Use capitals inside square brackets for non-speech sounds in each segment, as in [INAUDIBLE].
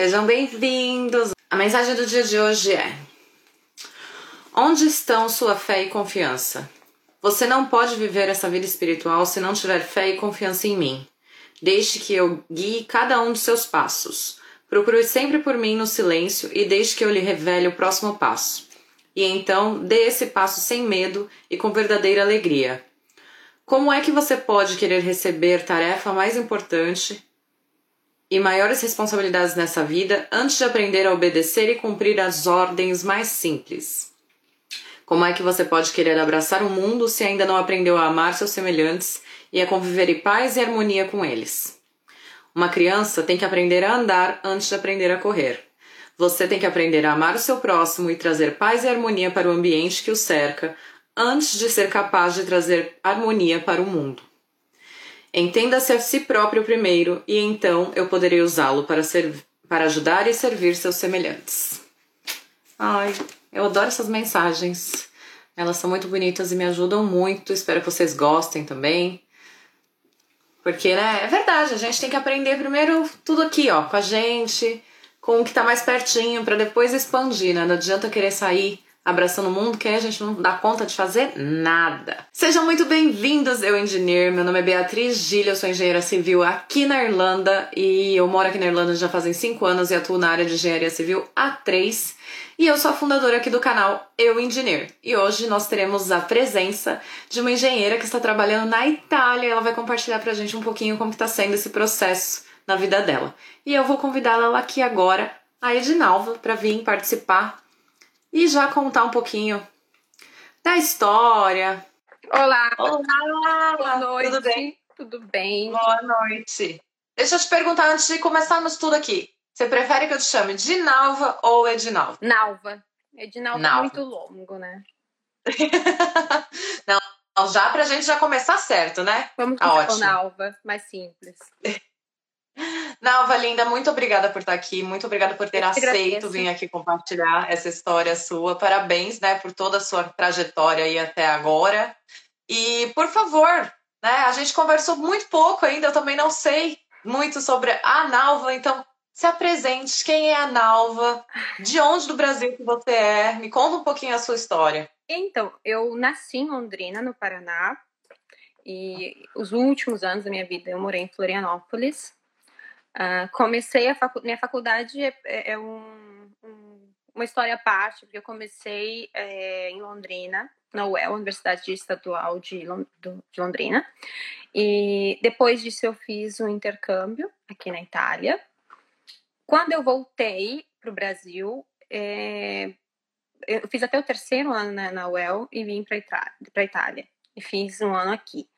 Sejam bem-vindos. A mensagem do dia de hoje é: Onde estão sua fé e confiança? Você não pode viver essa vida espiritual se não tiver fé e confiança em mim. Deixe que eu guie cada um dos seus passos. Procure sempre por mim no silêncio e deixe que eu lhe revele o próximo passo. E então dê esse passo sem medo e com verdadeira alegria. Como é que você pode querer receber tarefa mais importante e maiores responsabilidades nessa vida antes de aprender a obedecer e cumprir as ordens mais simples? Como é que você pode querer abraçar o mundo se ainda não aprendeu a amar seus semelhantes e a conviver em paz e harmonia com eles? Uma criança tem que aprender a andar antes de aprender a correr. Você tem que aprender a amar o seu próximo e trazer paz e harmonia para o ambiente que o cerca antes de ser capaz de trazer harmonia para o mundo. Entenda-se a si próprio primeiro e então eu poderei usá-lo para, para ajudar e servir seus semelhantes. Ai, eu adoro essas mensagens. Elas são muito bonitas e me ajudam muito. Espero que vocês gostem também. Porque, né, é verdade, a gente tem que aprender primeiro tudo aqui, ó, com a gente, com o que tá mais pertinho, para depois expandir, né? Não adianta querer sair abraçando o mundo que a gente não dá conta de fazer nada. Sejam muito bem-vindos, eu engineer. Meu nome é Beatriz Gilha, eu sou engenheira civil aqui na Irlanda e eu moro aqui na Irlanda já fazem 5 anos e atuo na área de engenharia civil há 3. E eu sou a fundadora aqui do canal Eu Engineer. E hoje nós teremos a presença de uma engenheira que está trabalhando na Itália. Ela vai compartilhar pra gente um pouquinho como está sendo esse processo na vida dela. E eu vou convidá-la aqui agora, a Edinalva, para vir participar e já contar um pouquinho da história. Olá! Olá! Boa noite! Tudo bem? Tudo bem? Boa noite! Deixa eu te perguntar antes de começarmos tudo aqui. Você prefere que eu te chame de Nalva ou Edinalva? Nalva. Edinalva Nalva. é muito longo, né? [LAUGHS] Não, já pra gente já começar certo, né? Vamos Ah, começar com ótimo. Nalva, mais simples. [LAUGHS] Nalva, linda, muito obrigada por estar aqui, muito obrigada por ter aceito vir aqui compartilhar essa história sua. Parabéns, né, por toda a sua trajetória aí até agora. E, por favor, né, a gente conversou muito pouco ainda, eu também não sei muito sobre a Nalva, então se apresente, quem é a Nalva, de onde do Brasil que você é, me conta um pouquinho a sua história. Então, eu nasci em Londrina, no Paraná, e os últimos anos da minha vida eu morei em Florianópolis. Ah, comecei a facu minha faculdade é, é- é um- um- uma história à parte, porque eu comecei é, em Londrina, na UEL, Universidade Estadual de, Lon- do- de Londrina. E depois disso eu fiz um intercâmbio aqui na Itália. Quando eu voltei para o Brasil, é, eu fiz até o terceiro ano na, na UEL e vim para a Itália. E fiz um ano aqui.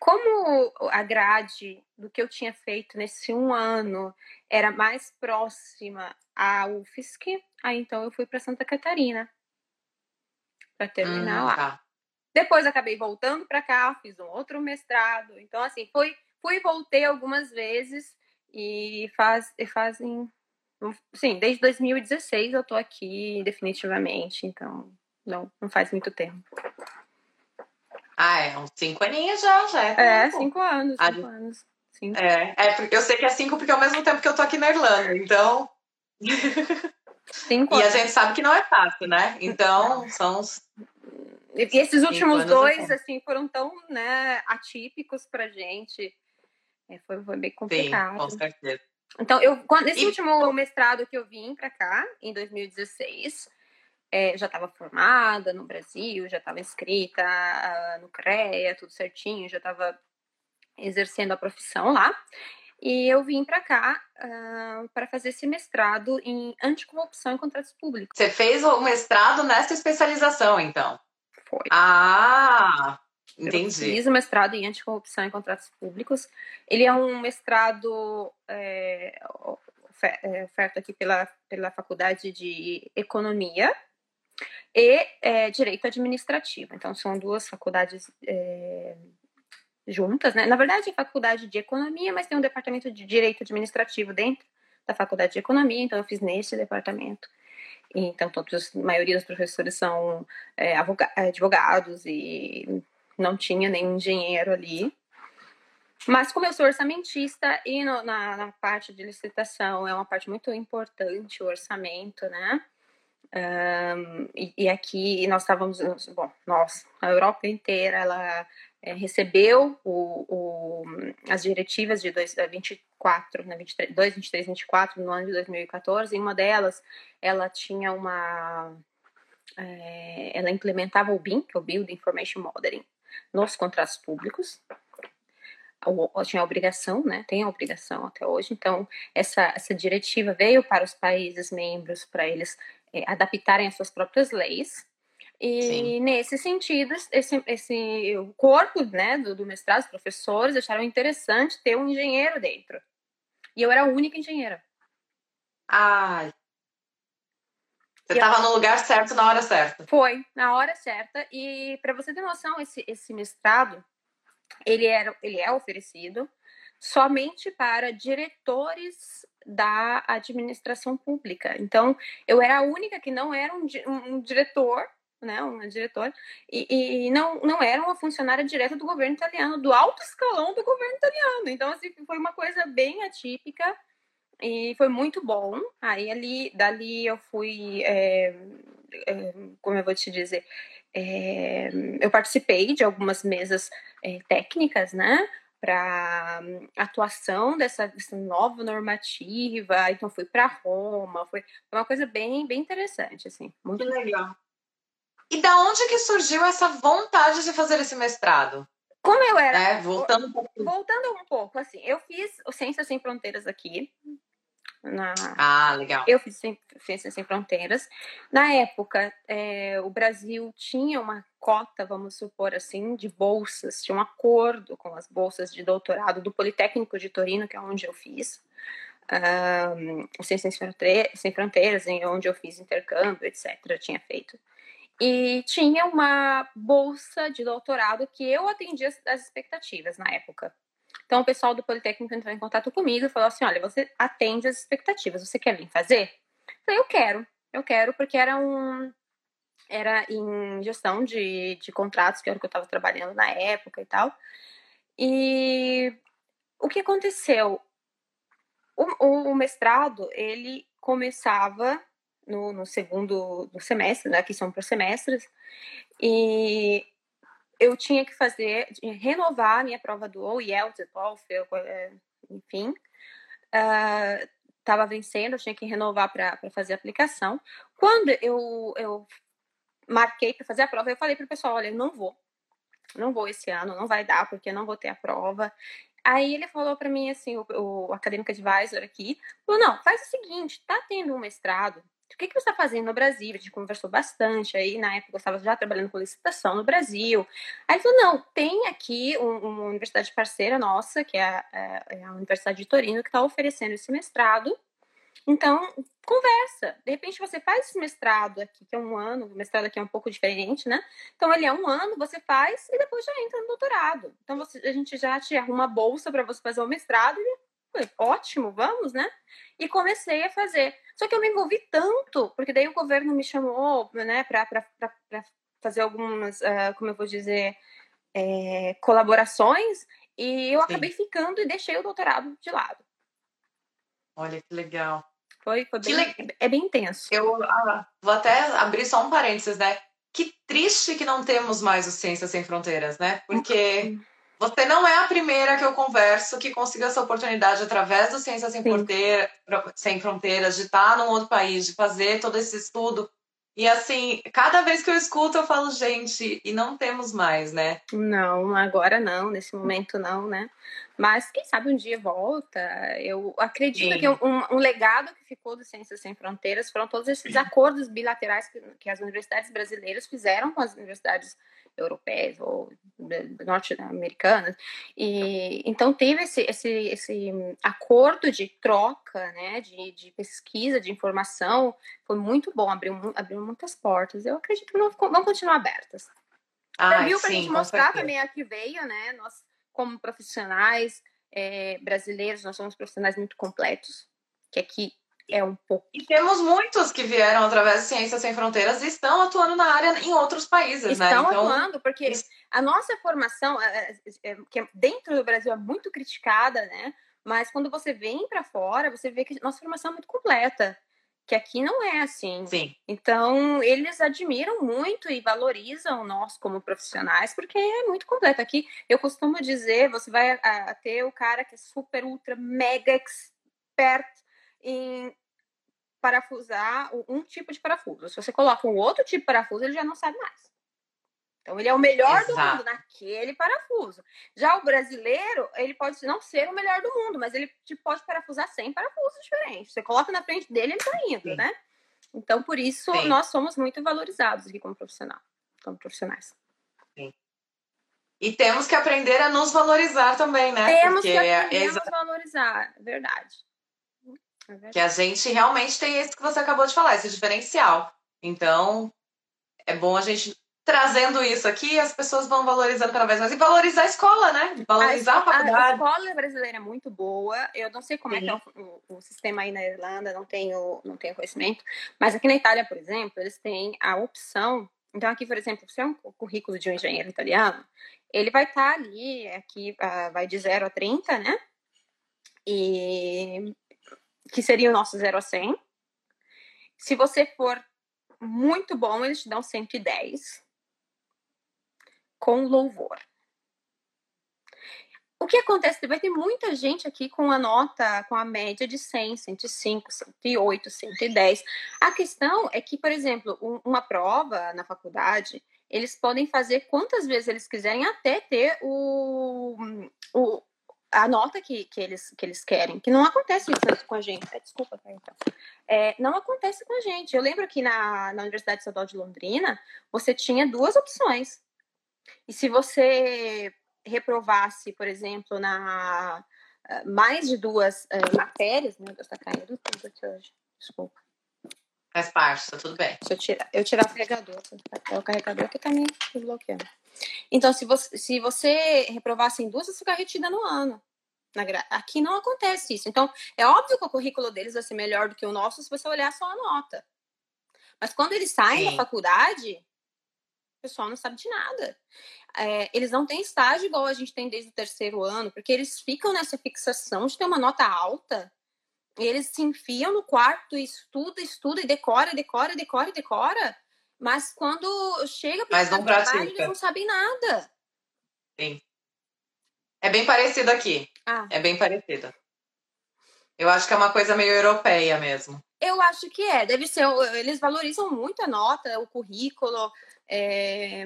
Como a grade do que eu tinha feito nesse um ano era mais próxima à UFSC, aí então eu fui para Santa Catarina para terminar Hum, lá. tá. Depois acabei voltando para cá, fiz um outro mestrado. Então, assim, fui, fui e voltei algumas vezes e faz, e fazem. Sim, desde 2016 eu tô aqui definitivamente, então não, não faz muito tempo. Ah, é, uns cinco aninhos já, já é. É, cinco anos, cinco anos. Sim. É, é, porque eu sei que é cinco porque é ao mesmo tempo que eu tô aqui na Irlanda, então. [LAUGHS] Cinco E a anos. gente sabe que não é fácil, né? Então, são os. E esses últimos anos é dois, assim, foram tão né, atípicos pra gente. É, foi, foi bem Sim, complicado. com certeza. Então, eu, quando, nesse E- último mestrado que eu vim para cá, em 2016, é, já estava formada no Brasil, já estava inscrita ah, no CREA, tudo certinho, já estava exercendo a profissão lá. E eu vim para cá para fazer esse mestrado em anticorrupção e contratos públicos. Você fez o mestrado nessa especialização, então. Foi. Ah, Eu entendi. fiz o mestrado em anticorrupção e contratos públicos. Ele é um mestrado é, ofe- é, oferta aqui pela, pela Faculdade de Economia e é, Direito Administrativo. Então, são duas faculdades é, juntas, né? Na verdade, é faculdade de Economia, mas tem um departamento de Direito Administrativo dentro da Faculdade de Economia, então eu fiz nesse departamento. Então, todos, a maioria dos professores são é, advoga- advogados e não tinha nenhum engenheiro ali. Mas como eu sou orçamentista e no, na, na, parte de licitação é uma parte muito importante o orçamento, né? Um, e, e, aqui nós estávamos, bom, nós, a Europa inteira, ela é, recebeu o, o, as diretivas de 2024, né, 23, 2, 23, 24, no ano de 2014, e uma delas, ela tinha uma, é, ela implementava o BIM, que é o Build Information Modeling, nos contratos públicos, tinha a obrigação, né? Tem a obrigação até hoje. Então, essa, essa diretiva veio para os países membros para eles adaptarem as suas próprias leis. E Sim. nesse sentido, esse, esse o corpo né, do, do mestrado, os professores acharam interessante ter um engenheiro dentro. E eu era a única engenheira. Ah, você estava no lugar certo na hora certa. Foi, na hora certa. E para você ter noção, esse, esse mestrado, ele, era, ele é oferecido somente para diretores da administração pública. Então, eu era a única que não era um, um diretor, né, uma diretora, e, e, não, não era uma funcionária direta do governo italiano, do alto escalão do governo italiano. Então, assim, foi uma coisa bem atípica e foi muito bom. Aí, ali, dali eu fui, é, é, como eu vou te dizer, é, eu participei de algumas mesas é, técnicas, né? Para atuação dessa, dessa, nova normativa, então fui para Roma, foi uma coisa bem, bem interessante, assim. Muito que legal. E da onde que surgiu essa vontade de fazer esse mestrado? Como eu era. É, voltando um pouco. Voltando um pouco, assim, eu fiz o Ciências Sem Fronteiras aqui, na... Ah, legal. Eu fiz Ciências Sem Fronteiras. Na época, é, o Brasil tinha uma cota, vamos supor assim, de bolsas, tinha um acordo com as bolsas de doutorado do Politécnico de Torino, que é onde eu fiz. Um, Ciências Sem Fronteiras, em onde eu fiz intercâmbio, etc., eu tinha feito. E tinha uma bolsa de doutorado que eu atendia as expectativas na época. Então, o pessoal do Politécnico entrou em contato comigo e falou assim: olha, você atende as expectativas, você quer vir fazer? Eu falei, eu quero, eu quero, porque era um. Era em gestão de, de contratos, que era o que eu estava trabalhando na época e tal. E o que aconteceu? O, o mestrado, ele começava no, no segundo semestre, né, que são por semestres, e eu tinha que fazer, renovar a minha prova do OEL, TOEFL, é, enfim. Estava uh, vencendo, eu tinha que renovar para fazer a aplicação. Quando eu, eu marquei para fazer a prova, eu falei para o pessoal, olha, não vou. Não vou esse ano, não vai dar, porque eu não vou ter a prova. Aí ele falou para mim assim, o, o acadêmico advisor aqui, falou, não, faz o seguinte, tá tendo um mestrado o que, que você está fazendo no Brasil? A gente conversou bastante aí, na época eu estava já trabalhando com licitação no Brasil. Aí ele falou, não, tem aqui um, uma universidade parceira nossa, que é a, é, é a Universidade de Torino, que está oferecendo esse mestrado. Então, conversa. De repente você faz esse mestrado aqui, que é um ano, o mestrado aqui é um pouco diferente, né? Então, ele é um ano, você faz e depois já entra no doutorado. Então, você, a gente já te arruma bolsa para você fazer o mestrado e Falei, ótimo, vamos, né? E comecei a fazer. Só que eu me envolvi tanto, porque daí o governo me chamou, né, para fazer algumas, uh, como eu vou dizer, é, colaborações, e eu Sim. acabei ficando e deixei o doutorado de lado. Olha que legal. Foi, foi bem, le... é bem intenso. Eu ah, vou até abrir só um parênteses, né? Que triste que não temos mais o Ciências Sem Fronteiras, né? Porque uhum. Você não é a primeira que eu converso que consiga essa oportunidade através do Ciências Sem, Fronteira, Sem Fronteiras, de estar num outro país, de fazer todo esse estudo. E assim, cada vez que eu escuto, eu falo, gente, e não temos mais, né? Não, agora não, nesse momento não, né? Mas quem sabe um dia volta. Eu acredito Sim. que um, um, legado que ficou do Ciências Sem Fronteiras foram todos esses acordos bilaterais que, que as universidades brasileiras fizeram com as universidades europeias ou norte-americanas. E então teve esse, esse, esse acordo de troca, né, de, de pesquisa, de informação, foi muito bom, abriu, abriu muitas portas. Eu acredito que vão, vão continuar abertas. Ah, Serviu para a gente mostrar também a que veio, né? Nós, como profissionais é, brasileiros, nós somos profissionais muito completos, que aqui é um pouco. E temos muitos que vieram através de Ciências Sem Fronteiras e estão atuando na área em outros países, estão né? Estão então, atuando, porque a nossa formação, que é dentro do Brasil é muito criticada, né? Mas quando você vem para fora, você vê que nossa formação é muito completa que aqui não é assim. Sim. Então, eles admiram muito e valorizam nós como profissionais, porque é muito completo. Aqui, eu costumo dizer, você vai a, a ter o cara que é super, ultra, mega expert em parafusar um tipo de parafuso. Se você coloca um outro tipo de parafuso, ele já não sabe mais. Então, ele é o melhor Exato. do mundo naquele parafuso. Já o brasileiro, ele pode não ser o melhor do mundo, mas ele tipo, pode parafusar 100 parafusos diferentes. Você coloca na frente dele, ele tá indo, Sim. né? Então, por isso, Sim. nós somos muito valorizados aqui como profissional, como profissionais. Sim. E temos que aprender a nos valorizar também, né? Temos Porque que aprender é... a nos valorizar, verdade. é verdade. Que a gente realmente tem esse que você acabou de falar, esse diferencial. Então, é bom a gente trazendo isso aqui, as pessoas vão valorizando cada vez mais. E valorizar a escola, né? Valorizar a, a faculdade. A escola brasileira é muito boa. Eu não sei como Sim. é que é o, o, sistema aí na Irlanda, não tenho, não tenho conhecimento. Mas aqui na Itália, por exemplo, eles têm a opção. Então, aqui, por exemplo, se é um currículo de um engenheiro italiano, ele vai estar tá ali, aqui uh, vai de 0 a 30, né? E que seria o nosso 0 a 100. Se você for muito bom, eles te dão 110 com louvor. O que acontece? Vai ter muita gente aqui com a nota, com a média de 100, 105, 108, 110. A questão é que, por exemplo, uma prova na faculdade, eles podem fazer quantas vezes eles quiserem até ter o, o, a nota que, que, eles, que eles querem, que não acontece isso com a gente. Desculpa, tá, então. É, não acontece com a gente. Eu lembro que na, na Universidade Estadual de Londrina, você tinha duas opções. E se você reprovasse, por exemplo, na eh, mais de duas uh, matérias, meu Deus, tá caindo tudo aqui hoje. Desculpa. Faz parte, tá tudo bem. Deixa eu tirar, eu tirar o carregador. É o carregador que tá me bloqueando. Então, se você, se você reprovasse em duas, você fica retida no ano. Aqui não acontece isso. Então, é óbvio que o currículo deles vai ser melhor do que o nosso se você olhar só a nota. Mas quando eles saem Sim. da faculdade, o pessoal não sabe de nada. É, eles não têm estágio igual a gente tem desde o terceiro ano, porque eles ficam nessa fixação de ter uma nota alta. E eles se enfiam no quarto, estuda, estuda, e decora, decora, decora, decora. Mas quando chega para o trabalho, eles não sabem nada. Sim. É bem parecido aqui. Ah. É bem parecido. Eu acho que é uma coisa meio europeia mesmo. Eu acho que é. Deve ser. Eles valorizam muito a nota, o currículo. É,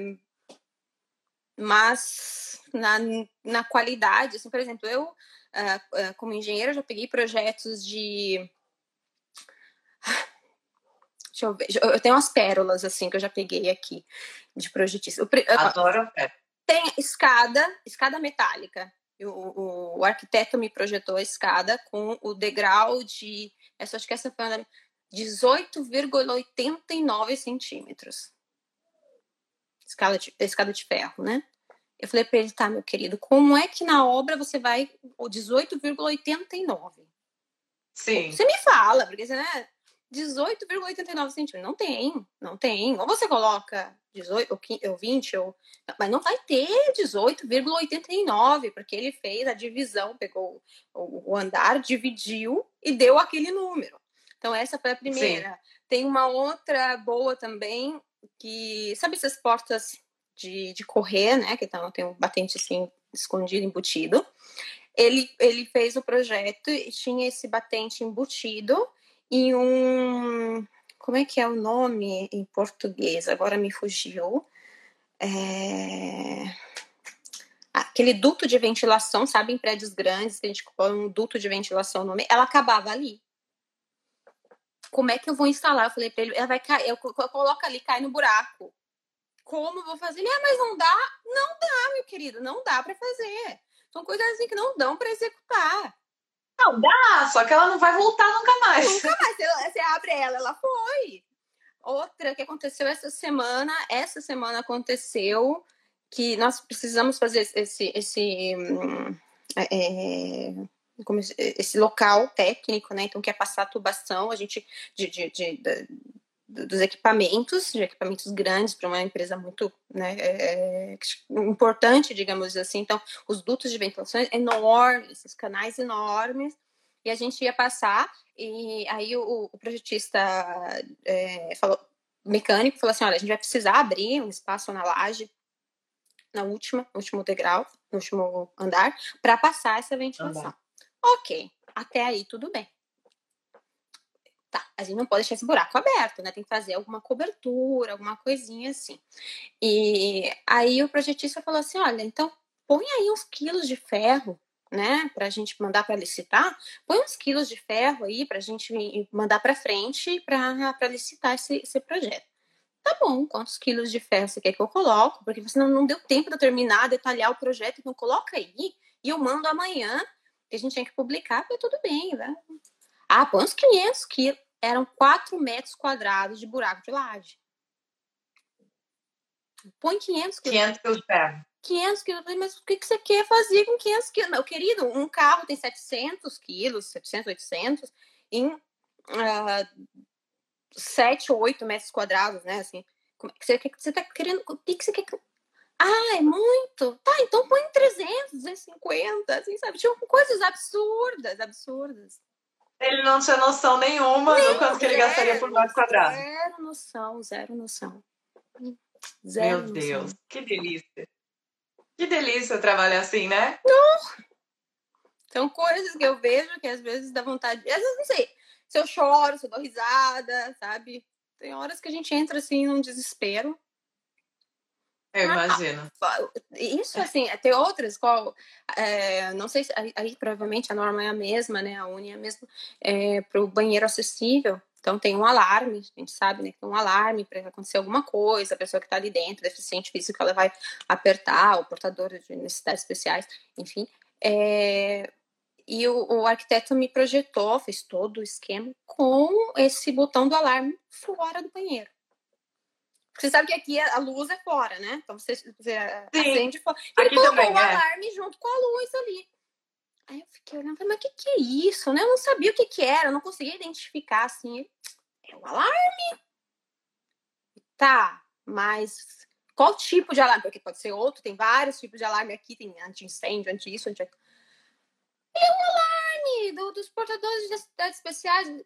mas na, na qualidade, assim, por exemplo, eu, uh, uh, como engenheira, já peguei projetos de. Deixa eu ver, eu tenho umas pérolas, assim, que eu já peguei aqui, de projetista. Adoro. Tem escada, escada metálica. O, o, o, arquiteto me projetou a escada com o degrau de. Essa, acho que essa foi 18,89 centímetros escala de, escada de ferro, né? Eu falei para ele, tá, meu querido, como é que na obra você vai o 18,89? Sim. Você me fala, porque você, né? 18,89 centímetros. Não tem, não tem. Ou você coloca 18 ou 20, ou... mas não vai ter 18,89, porque ele fez a divisão, pegou o andar, dividiu e deu aquele número. Então, essa foi a primeira. Sim. Tem uma outra boa também, que sabe essas portas de, de correr, né? Que então, tem um batente assim escondido, embutido. Ele, ele fez o projeto e tinha esse batente embutido e um. Como é que é o nome em português? Agora me fugiu. É... Aquele duto de ventilação, sabe, em prédios grandes, que a gente põe um duto de ventilação no meio, ela acabava ali como é que eu vou instalar? Eu falei para ele, ela vai cair, eu, eu coloco ali, cai no buraco. Como eu vou fazer? Ele, ah, mas não dá? Não dá, meu querido, não dá para fazer. São coisas assim que não dão para executar. Não dá, só que ela não vai voltar nunca mais. Nunca mais. Você, você abre ela, ela foi. Outra que aconteceu essa semana, essa semana aconteceu que nós precisamos fazer esse, esse hum, é, esse local técnico, né? Então, quer passar a tubação, a gente, de, de, de, de dos equipamentos, de equipamentos grandes para uma empresa muito né, é, é, importante, digamos assim. Então, os dutos de ventilação enormes, os canais enormes, e a gente ia passar, e aí o, o projetista é, falou, mecânico falou assim, olha, a gente vai precisar abrir um espaço na laje, na última, no último degrau, no último andar, para passar essa ventilação. Andar. Ok, até aí tudo bem. Tá, a gente não pode deixar esse buraco aberto, né? Tem que fazer alguma cobertura, alguma coisinha assim. E aí o projetista falou assim: olha, então põe aí uns quilos de ferro, né? Pra gente mandar para licitar, põe uns quilos de ferro aí pra gente mandar para frente para licitar esse, esse projeto. Tá bom, quantos quilos de ferro você quer que eu coloco? Porque você não, não deu tempo de terminar, detalhar o projeto, então coloca aí e eu mando amanhã que a gente tinha que publicar, foi tudo bem, né? Ah, põe uns 500 quilos. Eram 4 metros quadrados de buraco de laje. Põe 500 quilos. 500 quilos de ferro. 500 quilos. Mas o que, que você quer fazer com 500 quilos? Meu querido, um carro tem 700 quilos, 700, 800, em uh, 7 ou 8 metros quadrados, né? Assim, como é que você, você tá querendo? O que, que você quer? Ah, é muito? Tá, então põe 300, 250, assim, sabe? Tinha coisas absurdas, absurdas. Ele não tinha noção nenhuma Nem do quanto que ele gastaria por metro quadrado. Zero noção, zero noção. Zero Meu noção. Deus, que delícia. Que delícia trabalhar assim, né? Não! São coisas que eu vejo que às vezes dá vontade. Às vezes não sei. Se eu choro, se eu dou risada, sabe? Tem horas que a gente entra assim num desespero. Eu imagino. Isso, assim, tem outras, qual, é, não sei se, aí, provavelmente a norma é a mesma, né, a Uni é a mesma, é, para o banheiro acessível, então tem um alarme, a gente sabe, né, tem um alarme para acontecer alguma coisa, a pessoa que está ali dentro, deficiente físico, ela vai apertar, o portador de necessidades especiais, enfim, é, e o, o, arquiteto me projetou, fez todo o esquema com esse botão do alarme fora do banheiro. Você sabe que aqui a luz é fora, né? Então você, você acende fora. Ele aqui colocou também, o é. alarme junto com a luz ali. Aí eu fiquei olhando, mas o que, que é isso, né? Eu não sabia o que, que era, eu não conseguia identificar assim. É um alarme. Tá, mas qual tipo de alarme? Porque pode ser outro, tem vários tipos de alarme aqui, tem anti-incêndio, anti-isso, anti... É um alarme do, dos portadores de necessidades especiais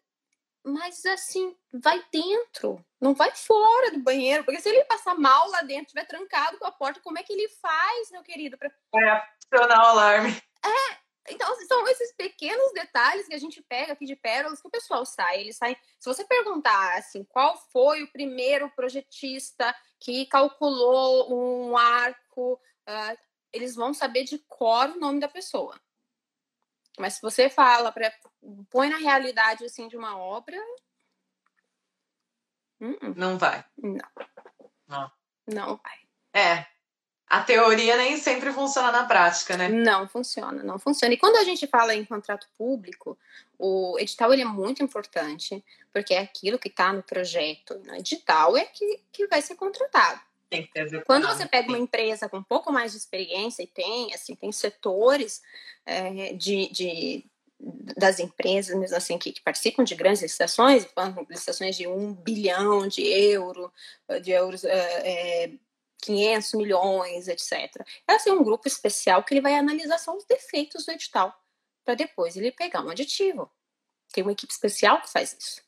mas assim, vai dentro, não vai fora do banheiro, porque se ele passar mal lá dentro, estiver trancado com a porta, como é que ele faz, meu querido? Pra... É, acionar o alarme. É, então são esses pequenos detalhes que a gente pega aqui de pérolas que o pessoal sai. Ele sai. Se você perguntar assim, qual foi o primeiro projetista que calculou um arco, uh, eles vão saber de cor o nome da pessoa. Mas se você fala, pra, põe na realidade assim de uma obra. Não vai. Não. Não. Não vai. É. A teoria nem sempre funciona na prática, né? Não funciona, não funciona. E quando a gente fala em contrato público, o edital ele é muito importante, porque é aquilo que está no projeto, no edital é que, que vai ser contratado. Tem que ter Quando você pega uma empresa com um pouco mais de experiência, e tem, assim, tem setores é, de, de, das empresas, mesmo assim, que, que, participam de grandes licitações, licitações de um bilhão de euro, de euros, é, é, 500 milhões, etc. É assim, um grupo especial que ele vai analisar só os defeitos do edital, para depois ele pegar um aditivo. Tem uma equipe especial que faz isso.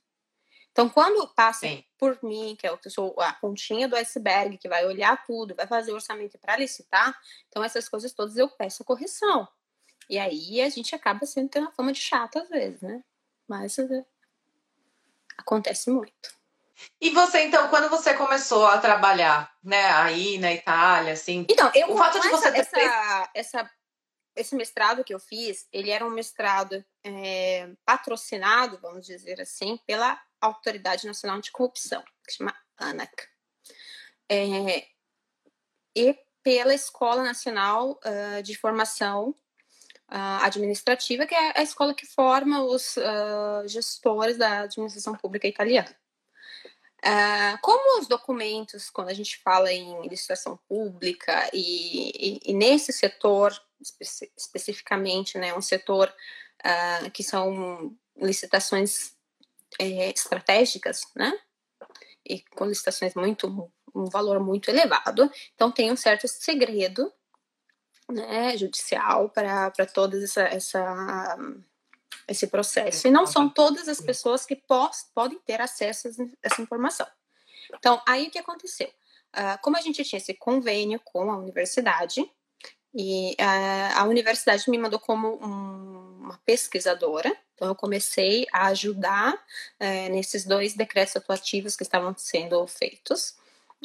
Então, quando passa Sim. por mim, que é eu sou a pontinha do iceberg, que vai olhar tudo, vai fazer o orçamento para licitar, então essas coisas todas eu peço correção. E aí a gente acaba sendo tendo a fama de chata às vezes, né? Mas é, acontece muito. E você, então, quando você começou a trabalhar, né, aí na Itália, assim. Então, eu, o fato de você essa, ter... essa, essa, esse mestrado que eu fiz, ele era um mestrado é, patrocinado, vamos dizer assim, pela Autoridade Nacional Anticorrupção, que chama ANAC. É, e pela Escola Nacional uh, de Formação uh, Administrativa, que é a escola que forma os uh, gestores da administração pública italiana. Uh, como os documentos, quando a gente fala em licitação pública e, e, e nesse setor espe especificamente, né, um setor uh, que são licitações é, estratégicas, né, e com licitações muito um valor muito elevado, então tem um certo segredo, né, judicial para todas essa, essa esse processo. E não são todas as pessoas que podem ter acesso a essa informação. Então, aí o que aconteceu? Uh, como a gente tinha esse convênio com a universidade, e uh, a universidade me mandou como um, uma pesquisadora, então eu comecei a ajudar uh, nesses dois decretos atuativos que estavam sendo feitos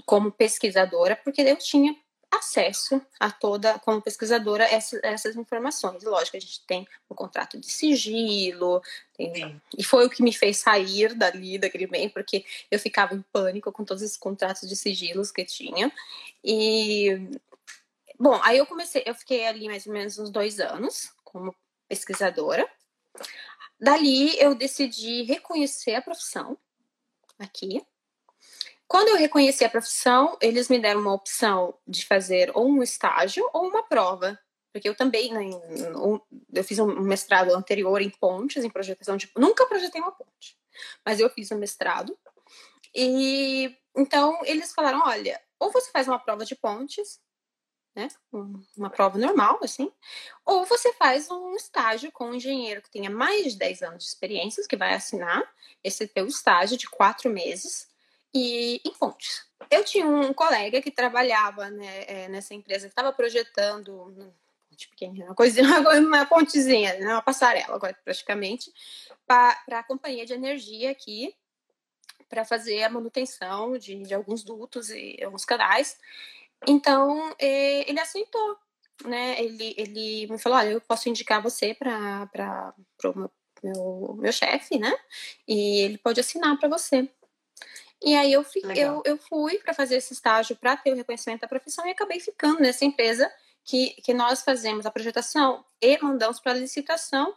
como pesquisadora, porque eu tinha acesso a toda, como pesquisadora, essa, essas informações. Lógico, a gente tem um contrato de sigilo, tem, e foi o que me fez sair dali, daquele bem, porque eu ficava em pânico com todos esses contratos de sigilos que tinha. E, bom, aí eu comecei, eu fiquei ali mais ou menos uns dois anos como pesquisadora. Dali eu decidi reconhecer a profissão aqui, quando eu reconheci a profissão, eles me deram uma opção de fazer ou um estágio ou uma prova. Porque eu também, né, eu fiz um mestrado anterior em pontes, em projetação de. Nunca projetei uma ponte, mas eu fiz um mestrado. E então eles falaram: olha, ou você faz uma prova de pontes, né? Uma prova normal, assim, ou você faz um estágio com um engenheiro que tenha mais de 10 anos de experiência, que vai assinar esse teu estágio de quatro meses e em pontes. Eu tinha um colega que trabalhava né, é, nessa empresa que estava projetando ponte uma coisinha, [LAUGHS] uma pontezinha, né, uma passarela praticamente, para a companhia de energia aqui, para fazer a manutenção de, de, alguns dutos e alguns canais. Então, é, ele aceitou, né? Ele, ele me falou, olha, eu posso indicar você para o meu, meu chefe, né? E ele pode assinar para você. E aí eu, eu, eu fui para fazer esse estágio para ter o reconhecimento da profissão e acabei ficando nessa empresa que, que nós fazemos a projetação e mandamos para a licitação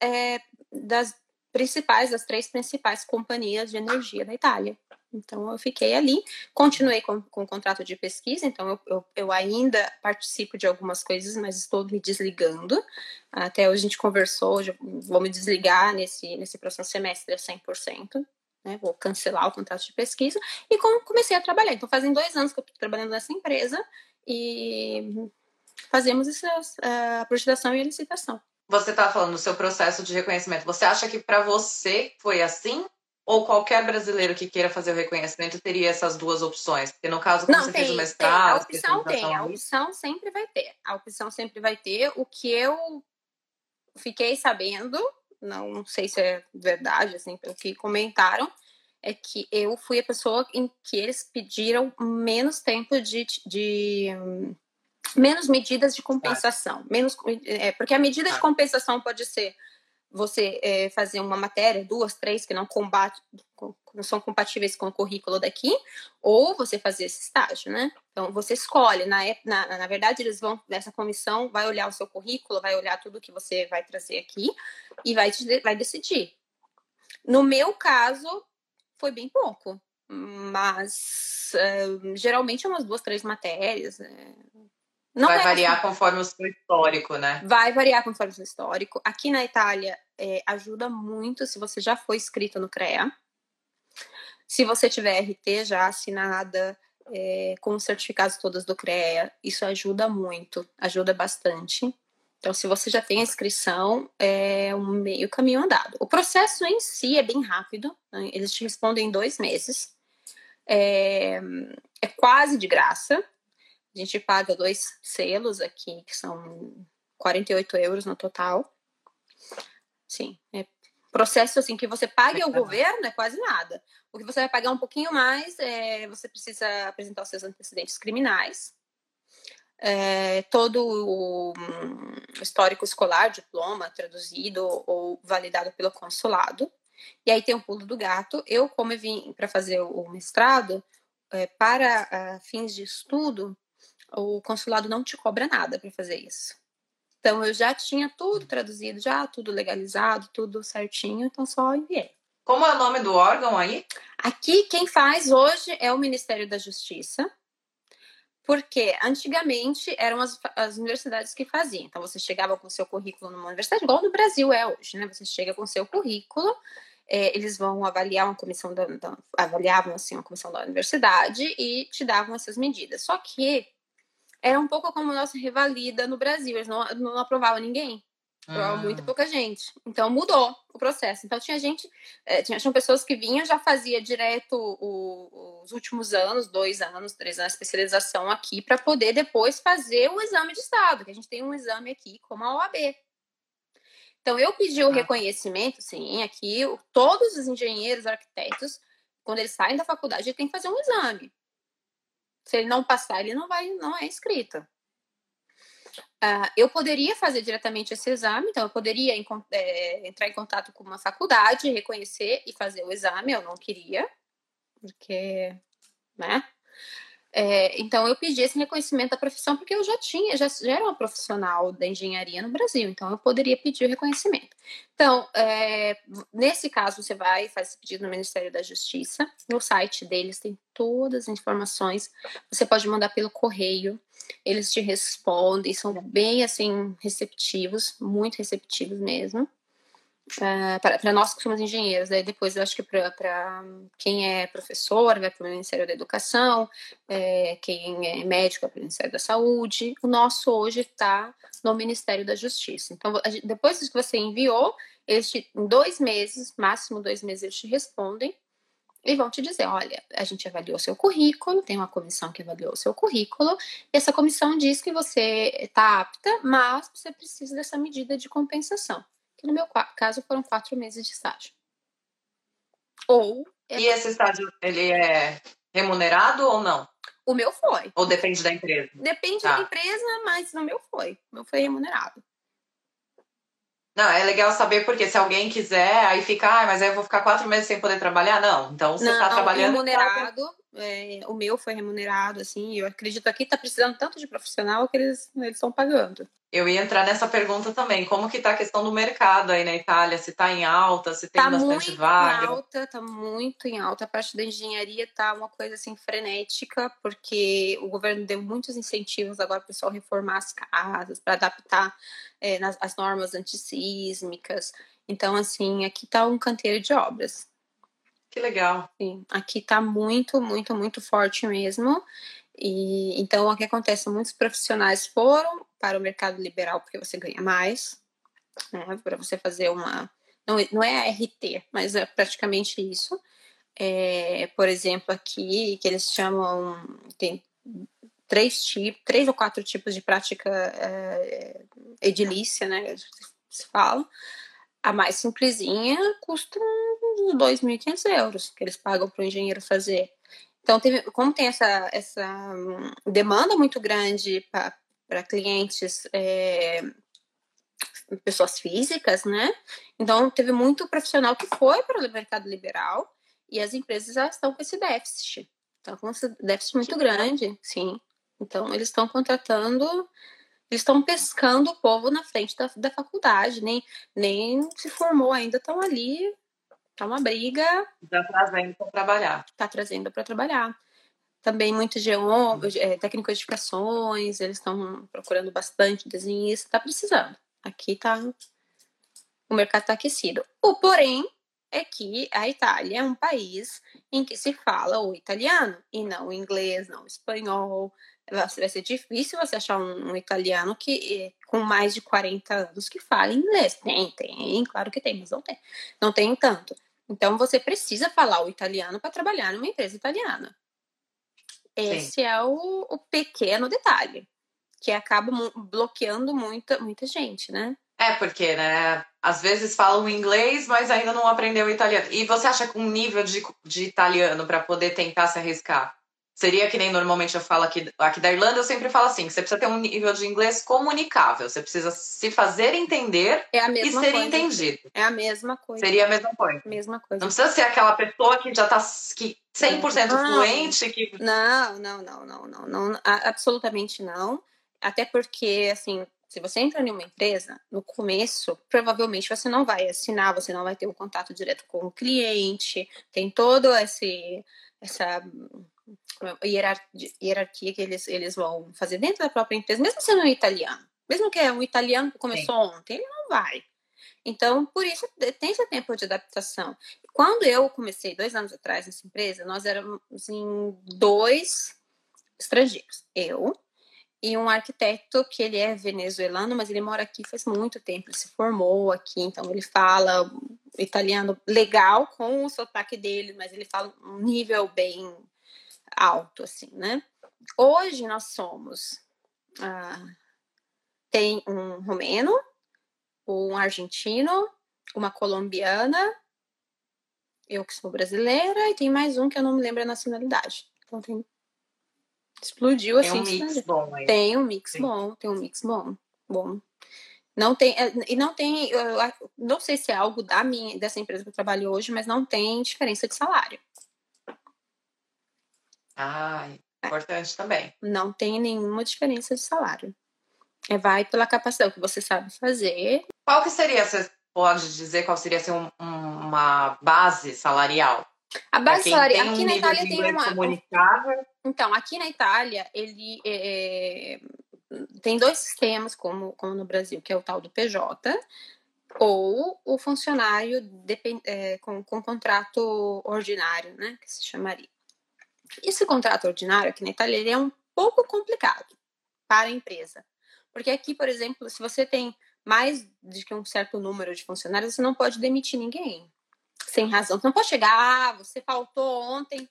é, das principais, das três principais companhias de energia da Itália. Então eu fiquei ali, continuei com, com o contrato de pesquisa, então eu, eu, eu, ainda participo de algumas coisas, mas estou me desligando. Até hoje a gente conversou, vou me desligar nesse, nesse próximo semestre a 100% né? Vou cancelar o contrato de pesquisa e comecei a trabalhar. Então, fazem dois anos que eu estou trabalhando nessa empresa e fazemos essa, a projetação e a licitação. Você está falando do seu processo de reconhecimento. Você acha que para você foi assim? Ou qualquer brasileiro que queira fazer o reconhecimento teria essas duas opções? Porque no caso, quando Não, você tem, fez o mestrado... A opção tem, a opção sempre vai ter. A opção sempre vai ter. O que eu fiquei sabendo não sei se é verdade, assim, pelo que comentaram, é que eu fui a pessoa em que eles pediram menos tempo de, de menos medidas de compensação, menos é, porque a medida de compensação pode ser você é, fazer uma matéria, duas, três que não combate, não são compatíveis com o currículo daqui, ou você fazer esse estágio, né? Então você escolhe, na, na, na verdade eles vão, essa comissão vai olhar o seu currículo, vai olhar tudo que você vai trazer aqui e vai, te, vai decidir. No meu caso, foi bem pouco, mas uh, geralmente é umas duas, três matérias, né? Não vai é variar assim. conforme o seu histórico, né? Vai variar conforme o seu histórico. Aqui na Itália, é, ajuda muito se você já foi inscrito no CREA. Se você tiver RT já assinada, é, com os certificados todos do CREA, isso ajuda muito, ajuda bastante. Então, se você já tem a inscrição, é um meio caminho andado. O processo em si é bem rápido, né? eles te respondem em dois meses. É, é quase de graça, a gente paga dois selos aqui, que são 48 euros no total. Sim, é processo assim que você pague ao governo é quase nada. O que você vai pagar um pouquinho mais é você precisa apresentar os seus antecedentes criminais, é, todo o histórico escolar, diploma traduzido ou validado pelo consulado. E aí tem o pulo do gato. Eu, como eu vim para fazer o mestrado, é, para uh, fins de estudo, o consulado não te cobra nada para fazer isso. Então eu já tinha tudo traduzido, já tudo legalizado, tudo certinho, então só enviei. Como é o nome do órgão aí? Aqui, quem faz hoje é o Ministério da Justiça. Porque antigamente eram as, as, universidades que faziam. Então você chegava com seu currículo numa universidade, igual no Brasil é hoje, né? Você chega com seu currículo, é, eles vão avaliar uma comissão da, da, avaliavam assim uma comissão da universidade e te davam essas medidas. Só que era um pouco como a nossa revalida no Brasil, eles não, não aprovavam ninguém. Ah. muita pouca gente. Então mudou o processo. Então tinha gente, é, tinha, tinham pessoas que vinham, já fazia direto o, os últimos anos, dois anos, três anos, especialização aqui, para poder depois fazer o exame de Estado, que a gente tem um exame aqui como a OAB. Então eu pedi o ah. reconhecimento, sim, aqui, todos os engenheiros, arquitetos, quando eles saem da faculdade, ele tem que fazer um exame. Se ele não passar, ele não vai, não é inscrito. Uh, eu poderia fazer diretamente esse exame, então eu poderia é, entrar em contato com uma faculdade, reconhecer e fazer o exame, eu não queria, porque, né? É, então eu pedi esse reconhecimento da profissão porque eu já tinha, já, já, era uma profissional da engenharia no Brasil, então eu poderia pedir o reconhecimento. Então, é, nesse caso, você vai faz esse pedido no Ministério da Justiça. No site deles tem todas as informações. Você pode mandar pelo correio, eles te respondem, são bem assim receptivos, muito receptivos mesmo. Para nós que somos engenheiros, aí depois eu acho que para quem é professor vai para o Ministério da Educação, é, quem é médico vai para o Ministério da Saúde. O nosso hoje está no Ministério da Justiça. Então, depois que você enviou, eles te, em dois meses, máximo dois meses, eles te respondem e vão te dizer: olha, a gente avaliou seu currículo, tem uma comissão que avaliou seu currículo, e essa comissão diz que você está apta, mas você precisa dessa medida de compensação que no meu caso foram quatro meses de estágio. Ou. É e esse estágio, ele é remunerado ou não? O meu foi. Ou depende da empresa? Depende tá. da empresa, mas no meu foi. O meu foi remunerado. Não, é legal saber porque se alguém quiser, aí fica, ah, mas aí eu vou ficar quatro meses sem poder trabalhar. Não, então você está trabalhando. Remunerado, é, o meu foi remunerado, assim, eu acredito aqui está precisando tanto de profissional que eles estão pagando. Eu ia entrar nessa pergunta também. Como que está a questão do mercado aí na Itália? Se está em alta, se tem tá bastante muito vaga? Em alta, está muito em alta. A parte da engenharia está uma coisa assim frenética, porque o governo deu muitos incentivos agora para o pessoal reformar as casas, para adaptar é, nas, as normas antissísmicas. Então, assim, aqui está um canteiro de obras. Que legal. Sim, aqui está muito, muito, muito forte mesmo. E então o que acontece? Muitos profissionais foram para o mercado liberal porque você ganha mais, né, para você fazer uma. Não, não é a RT, mas é praticamente isso. É, por exemplo, aqui, que eles chamam. Tem três tipos, três ou quatro tipos de prática é, edilícia, né? Se fala. A mais simplesinha custa uns 2.500 euros que eles pagam para o engenheiro fazer. Então, teve, como tem essa, essa hum, demanda muito grande para clientes, é, pessoas físicas, né? Então, teve muito profissional que foi para o mercado liberal e as empresas já estão com esse déficit. Estão com esse déficit muito grande, sim. Então, eles estão contratando, eles estão pescando o povo na frente da, da faculdade, nem, nem se formou ainda, estão ali Tá uma briga. Tá trazendo para trabalhar. Tá trazendo para trabalhar. Também muito geom, é, técnico de edificações, eles estão procurando bastante desenhista, tá precisando. Aqui tá. O mercado tá aquecido. O porém é que a Itália é um país em que se fala o italiano e não o inglês, não o espanhol. Vai ser difícil você achar um, um italiano que é, com mais de 40 anos que fala inglês. Tem, tem, claro que tem, mas não tem. Não tem tanto. Então você precisa falar o italiano para trabalhar numa empresa italiana. Esse Sim. é o, o, pequeno detalhe que acaba bloqueando muita, muita gente, né? É, porque, né? Às vezes falam inglês, mas ainda não aprendeu italiano. E você acha que um nível de, de italiano para poder tentar se arriscar Seria que nem normalmente eu falo aqui, aqui da Irlanda, eu sempre falo assim: você precisa ter um nível de inglês comunicável, você precisa se fazer entender é e ser coisa. entendido. É a mesma coisa. Seria a mesma coisa. Mesma coisa. Não precisa ser aquela pessoa que já está que 100% não, fluente. Que... Não, não, não, não, não, não, absolutamente não. Até porque, assim, Se você entra em uma empresa, no começo, provavelmente você não vai assinar, você não vai ter um contato direto com o cliente, tem todo esse essa hierarquia que eles, eles vão fazer dentro da própria empresa, mesmo sendo um italiano. Mesmo que é um italiano que começou Sim. ontem, ele não vai. Então, por isso, tem esse tempo de adaptação. Quando eu comecei, dois anos atrás, nessa empresa, nós éramos em dois estrangeiros. Eu e um arquiteto que ele é venezuelano, mas ele mora aqui faz muito tempo, ele se formou aqui, então ele fala italiano legal com o sotaque dele, mas ele fala um nível bem alto, assim, né? Hoje nós somos ah, tem um romeno, um argentino, uma colombiana, eu que sou brasileira, e tem mais um que eu não me lembro a nacionalidade. Então tem. Explodiu assim. Tem um mix bom aí. Tem um mix Sim. bom, tem um mix bom. Bom. Não tem, é, e não tem, não sei se é algo da minha, dessa empresa que eu trabalho hoje, mas não tem diferença de salário. Ah, importante é. também. Não tem nenhuma diferença de salário. É, vai pela capacidade que você sabe fazer. Qual que seria, você pode dizer qual seria assim, um, uma base salarial? A base salarial aqui um na Itália tem uma. Então, aqui na Itália, ele é, tem dois sistemas, como, como no Brasil, que é o tal do PJ, ou o funcionário é, com, com contrato ordinário, né? Que se chamaria. Esse contrato ordinário aqui na Itália ele é um pouco complicado para a empresa. Porque aqui, por exemplo, se você tem mais de que um certo número de funcionários, você não pode demitir ninguém sem razão. Você não pode chegar, ah, você faltou ontem,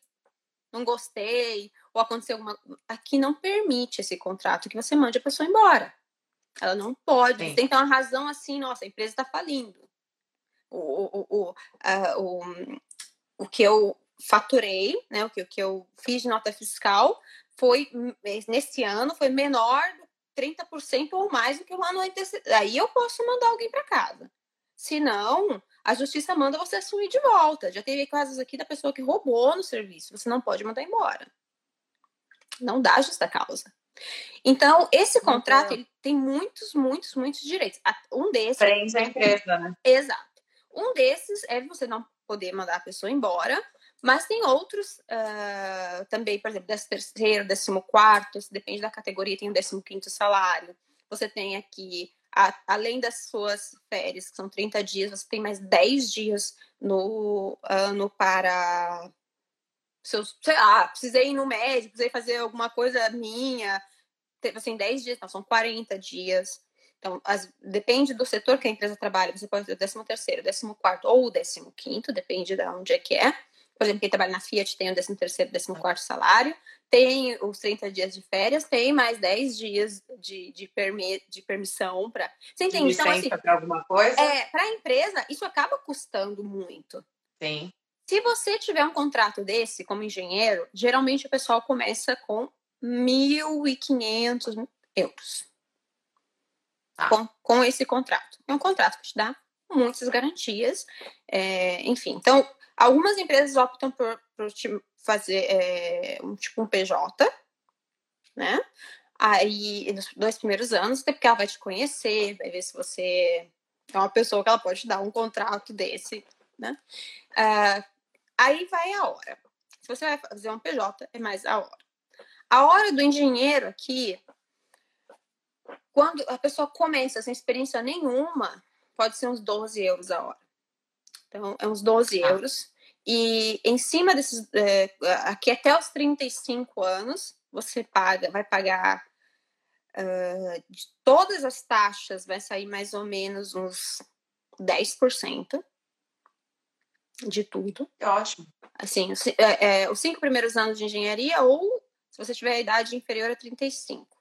não gostei, ou aconteceu alguma. Aqui não permite esse contrato que você mande a pessoa embora. Ela não pode. Sim. Você tem que ter uma razão assim, nossa, a empresa está falindo. O, o, o, o, o que eu faturei, né, o que, o que eu fiz de nota fiscal foi, nesse ano, foi menor 30% ou mais do que o ano antecedente. Aí eu posso mandar alguém para casa. Se não, a justiça manda você assumir de volta. Já teve casos aqui da pessoa que roubou no serviço. Você não pode mandar embora. Não dá justa causa. Então, esse contrato ele tem muitos, muitos, muitos direitos. Um desses. Prende a empresa, né? Exato. Um desses é você não poder mandar a pessoa embora, mas tem outros uh, também, por exemplo, décimo terceiro, décimo quarto, depende da categoria, tem o décimo quinto salário. Você tem aqui, a, além das suas férias, que são 30 dias, você tem mais 10 dias no ano para seus, sei lá, precisei ir no médico, precisei fazer alguma coisa minha, assim, 10 dias, não, são 40 dias. Então, as, depende do setor que a empresa trabalha, você pode ter o décimo terceiro, décimo quarto ou o décimo quinto, depende de onde é que é. Por exemplo, quem trabalha na Fiat tem o 13 terceiro, 14 salário, tem os 30 dias de férias, tem mais 10 dias de, de, permi de permissão para. Você entende? Então, assim, para alguma coisa? É, para a empresa, isso acaba custando muito. Sim. Se você tiver um contrato desse como engenheiro, geralmente o pessoal começa com 1.500 euros. Ah. Com, com esse contrato. É um contrato que te dá muitas garantias. É, enfim, então Algumas empresas optam por, por fazer é, um tipo um PJ, né? Aí, nos dois primeiros anos, até porque ela vai te conhecer, vai ver se você é uma pessoa que ela pode dar um contrato desse, né? Uh, aí vai a hora. Se você vai fazer um PJ, é mais a hora. A hora do engenheiro aqui, quando a pessoa começa sem experiência nenhuma, pode ser uns 12 euros a hora. Então, é uns 12 ah. euros. E em cima desses, é, aqui até os 35 anos, você paga, vai pagar uh, de todas as taxas, vai sair mais ou menos uns 10% de tudo. Ótimo. Assim, os, é, é, os cinco primeiros anos de engenharia, ou se você tiver a idade inferior a 35.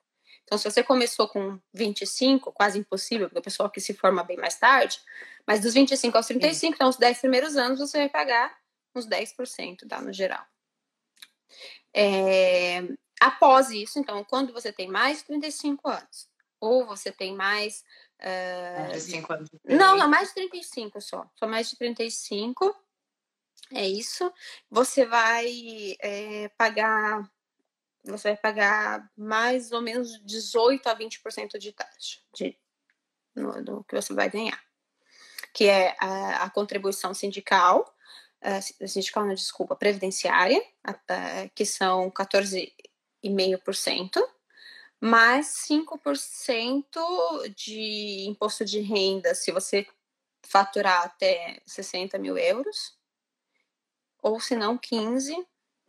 Então, se você começou com 25, quase impossível, porque o pessoal que se forma bem mais tarde, mas dos 25 aos 35, Sim. então os 10 primeiros anos você vai pagar uns 10%, tá? No geral. É, após isso, então, quando você tem mais de 35 anos, ou você tem mais. Uh, 35 anos. Não, não, mais de 35 só. Só mais de 35. É isso. Você vai é, pagar você vai pagar mais ou menos 18 a 20% de taxa de, no, do que você vai ganhar. Que é a, a contribuição sindical, a, sindical, não, desculpa, previdenciária, a, que são 14,5%, mais 5% de imposto de renda se você faturar até 60 mil euros, ou se não 15,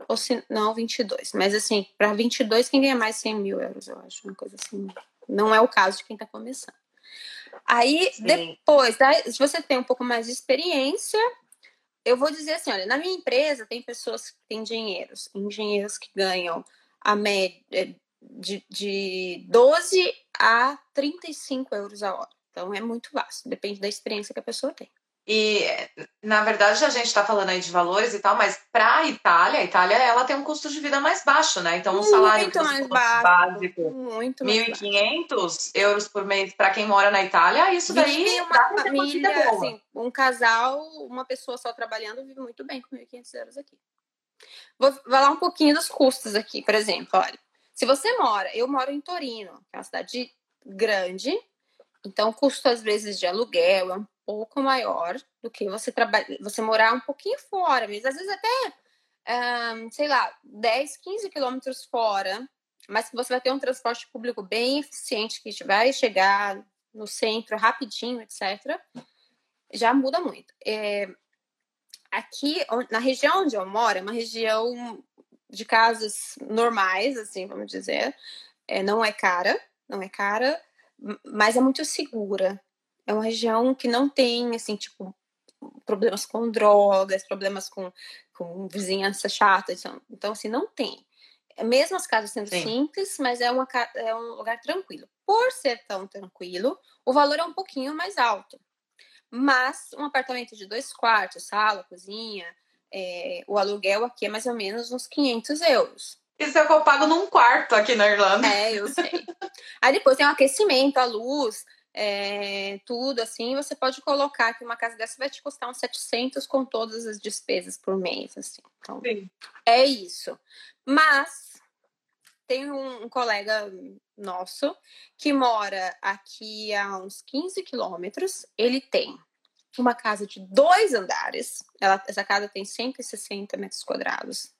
ou se não 22. Mas assim, para 22, quem ganha mais 100 mil euros, eu acho, uma coisa assim. Não é o caso de quem está começando. Aí, Sim. depois, se você tem um pouco mais de experiência, eu vou dizer assim, olha, na minha empresa tem pessoas que têm engenheiros, engenheiros que ganham a média de, de 12 a 35 euros a hora. Então é muito vasto, depende da experiência que a pessoa tem. E, na verdade, a gente está falando aí de valores e tal, mas para a Itália, a Itália ela tem um custo de vida mais baixo, né? Então, um salário muito mais baixo, básico, muito 1.500 euros por mês para quem mora na Itália, isso daí uma família, assim, um casal, uma pessoa só trabalhando vive muito bem com 1.500 euros aqui. Vou falar um pouquinho dos custos aqui, por exemplo, olha. Se você mora, eu moro em Torino, que é uma cidade grande, então o custo às vezes de aluguel é um pouco maior do que você trabalhar, você morar um pouquinho fora, mas às vezes até, um, sei lá, 10, 15 quilômetros fora, mas que você vai ter um transporte público bem eficiente, que vai chegar no centro rapidinho, etc., já muda muito. É, aqui, na região onde eu moro, é uma região de casas normais, assim, vamos dizer, é, não é cara, não é cara, mas é muito segura. É uma região que não tem, assim, tipo, problemas com drogas, problemas com, com vizinhança chata. Então, então, assim, não tem. Mesmo as casas sendo Sim. simples, mas é, uma, é um lugar tranquilo. Por ser tão tranquilo, o valor é um pouquinho mais alto. Mas um apartamento de dois quartos, sala, cozinha, é, o aluguel aqui é mais ou menos uns 500 euros. Isso é o que eu pago num quarto aqui na Irlanda. É, eu sei. Aí depois tem o aquecimento, a luz, é, tudo assim, você pode colocar que uma casa dessa vai te custar uns 700 com todas as despesas por mês, assim. Então, Sim. é isso. Mas tem um, um, colega nosso que mora aqui a uns 15 quilômetros. Ele tem uma casa de dois andares. Ela, essa casa tem 160 metros quadrados.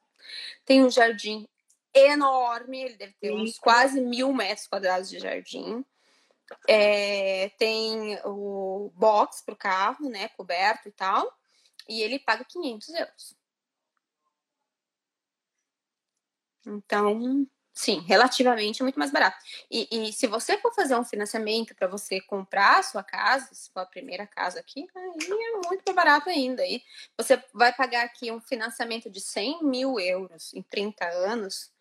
Tem um jardim enorme, ele deve ter uns quase mil metros quadrados de jardim. É, tem o box para o carro, né, coberto e tal, e ele paga 500 euros. Então, sim, relativamente é muito mais barato. E, e se você for fazer um financiamento para você comprar a sua casa, sua primeira casa aqui, aí é muito mais barato ainda. Aí você vai pagar aqui um financiamento de 100 mil euros em 30 anos.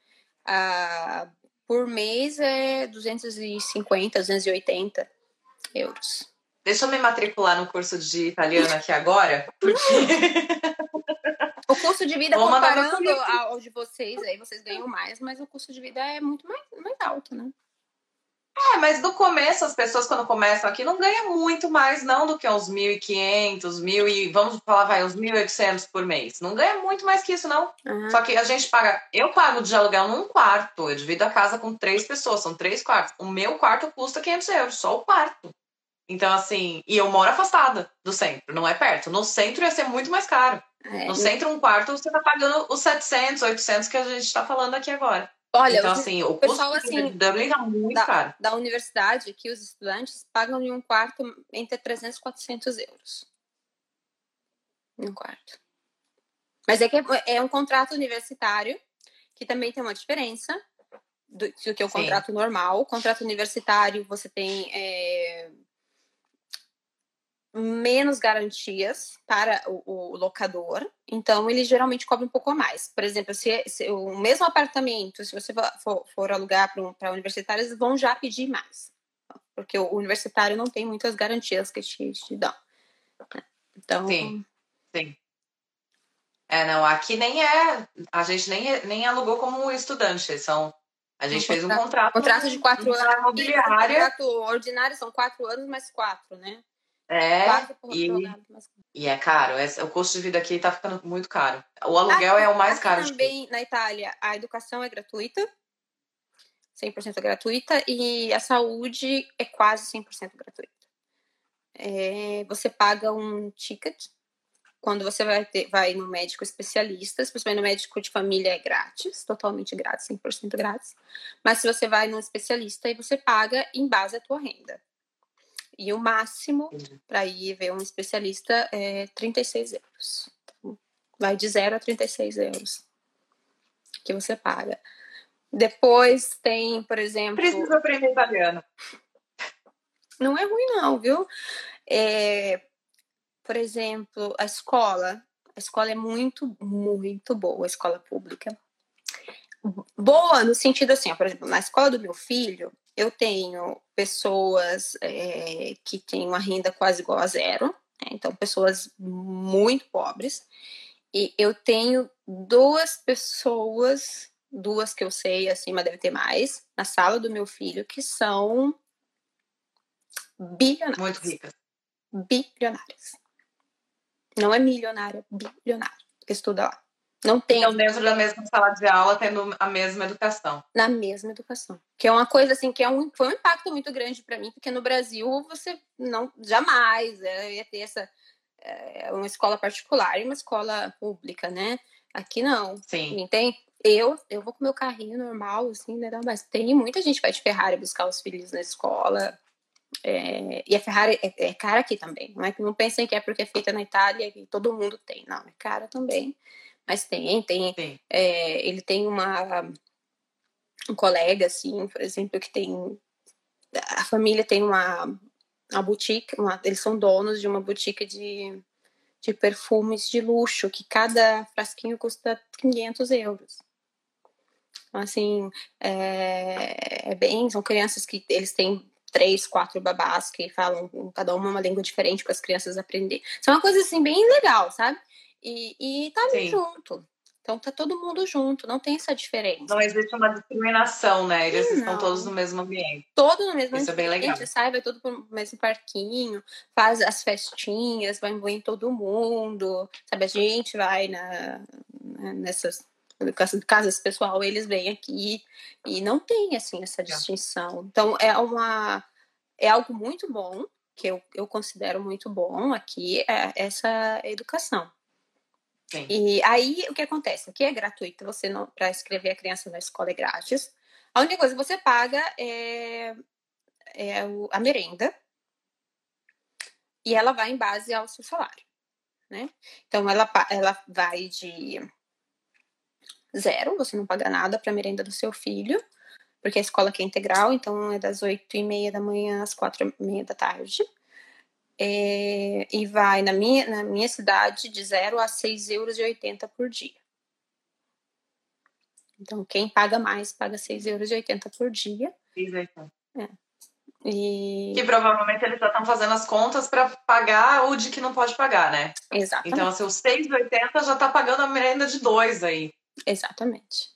Ah, por mês é 250, 280 euros. Deixa eu me matricular no curso de italiano aqui agora, porque... o custo de vida, Vou comparando ao de vocês, aí vocês ganham mais, mas o custo de vida é muito mais, mais alto, né? É, mas no começo, as pessoas quando começam aqui não ganham muito mais não do que uns 1.500, mil e vamos falar, vai, uns 1.800 por mês. Não ganha muito mais que isso, não. Uhum. Só que a gente paga, eu pago de aluguel num quarto, eu divido a casa com três pessoas, são três quartos. O meu quarto custa 500 euros, só o quarto. Então, assim, e eu moro afastada do centro, não é perto. No centro ia ser muito mais caro. É, no centro, um quarto, você tá pagando os 700, 800 que a gente tá falando aqui agora. Olha, então, assim, o pessoal assim, é muito da, caro. Da universidade, que os estudantes pagam em um quarto entre 300 e 400 euros. Em um quarto. Mas é que é, é um contrato universitário, que também tem uma diferença do, do que o Sim. contrato normal. O contrato universitário, você tem é, menos garantias para o, o, locador, então ele geralmente cobra um pouco a mais. Por exemplo, se, se o mesmo apartamento, se você for, for alugar para universitários, eles vão já pedir mais, porque o universitário não tem muitas garantias que te, te dão. Então, sim, sim. É, não, aqui nem é, a gente nem, nem alugou como estudante, são a gente um fez um contrato. Contrato de quatro anos. Contrato ordinário são quatro anos mais quatro, né? É, e, e é caro. O custo de vida aqui tá ficando muito caro. O aluguel aqui, é o mais caro. Também na Itália, a educação é gratuita. 100% gratuita e a saúde é quase 100% gratuita. É, você paga um ticket quando você vai, ter, vai no médico especialista, se você vai no médico de família é grátis, totalmente grátis, 100% grátis. Mas se você vai no especialista, aí você paga em base à tua renda. E o máximo para ir ver um especialista é 36 euros. Então, vai de 0 a 36 euros que você paga. Depois tem, por exemplo. Precisa aprender italiano. Não é ruim, não, viu? É, por exemplo, a escola. A escola é muito, muito boa, a escola pública. Boa no sentido assim, ó, por exemplo, na escola do meu filho, eu tenho pessoas é, que têm uma renda quase igual a zero, né? então pessoas muito pobres, e eu tenho duas pessoas, duas que eu sei, acima deve ter mais, na sala do meu filho, que são bilionárias. Muito ricas. Bilionárias. Não é milionária, bilionária, que estuda lá. Não tem. Então, dentro da mesma sala de aula, tendo a mesma educação. Na mesma educação. Que é uma coisa assim, que é um, foi um impacto muito grande para mim, porque no Brasil você não jamais é, ia ter essa é, uma escola particular e uma escola pública, né? Aqui não. Sim. Tem, eu, eu vou com meu carrinho normal, assim, né? Mas tem muita gente que vai de Ferrari buscar os filhos na escola. É, e a Ferrari é, é, cara aqui também. Não é que não pensem que é porque é feita na Itália e todo mundo tem. Não, é cara também. Mas tem, tem. É, ele tem uma um colega, assim, por exemplo, que tem. A família tem uma, uma boutique, uma, eles são donos de uma boutique de, de perfumes de luxo, que cada frasquinho custa 500 euros. Então, assim, é, é bem. São crianças que eles têm três, quatro babás que falam cada uma uma língua diferente para as crianças aprender. Isso é uma coisa assim bem legal, sabe? E, e tá Sim. junto. Então tá todo mundo junto, não tem essa diferença. Não existe uma discriminação, né? Eles não. estão todos no mesmo ambiente. Todo no mesmo Isso ambiente. é bem legal. Sai, vai todo pro mesmo parquinho, faz as festinhas, vai em todo mundo. Sabe, a gente vai na, nessas casas pessoal, eles vêm aqui e não tem assim essa distinção. Então é uma é algo muito bom que eu, eu considero muito bom aqui é essa educação. Sim. E aí o que acontece? Aqui é gratuito, você não para escrever a criança na escola é grátis. A única coisa que você paga é, é a merenda e ela vai em base ao seu salário, né? Então ela, ela vai de zero, você não paga nada para a merenda do seu filho, porque a escola aqui é integral, então é das oito e meia da manhã às quatro e meia da tarde é, e vai na minha, na minha cidade de 0 a 6,80 euros por dia. Então, quem paga mais paga 6,80 euros por dia. 6,80. É. E... Que provavelmente eles já estão fazendo as contas para pagar o de que não pode pagar, né? Exatamente. Então, seus assim, 6,80 já está pagando a merenda de dois aí. Exatamente.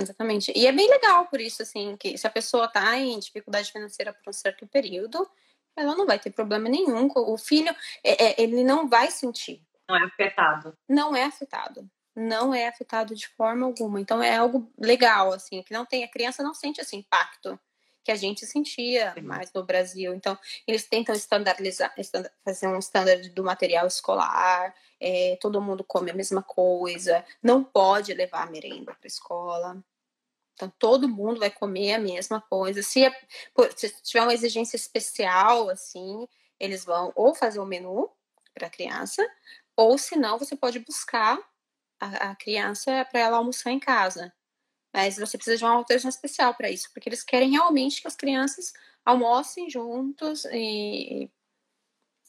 Exatamente. E é bem legal por isso, assim, que se a pessoa está em dificuldade financeira por um certo período, ela não vai ter problema nenhum. O filho, é, é, ele não vai sentir. Não é afetado. Não é afetado. Não é afetado de forma alguma. Então é algo legal, assim, que não tem. A criança não sente esse impacto que a gente sentia mais no Brasil. Então, eles tentam estandarizar, fazer um standard do material escolar, é, todo mundo come a mesma coisa, não pode levar merenda para a escola. Então, todo mundo vai comer a mesma coisa. Se, é, se tiver uma exigência especial, assim, eles vão ou fazer o um menu para a criança, ou se não, você pode buscar a, a criança para ela almoçar em casa. Mas você precisa de uma autorização especial para isso, porque eles querem realmente que as crianças almocem juntos e.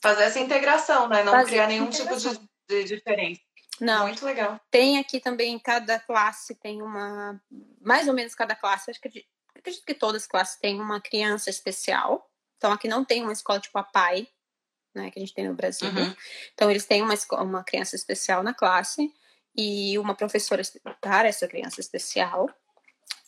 Fazer essa integração, né? Não criar nenhum tipo de, de diferença. Não. Muito legal. Tem aqui também, cada classe tem uma. Mais ou menos cada classe, acho que acredito que todas as classes têm uma criança especial. Então aqui não tem uma escola tipo a PAI, né, que a gente tem no Brasil. Uhum. Então eles têm uma, uma criança especial na classe e uma professora para essa criança especial.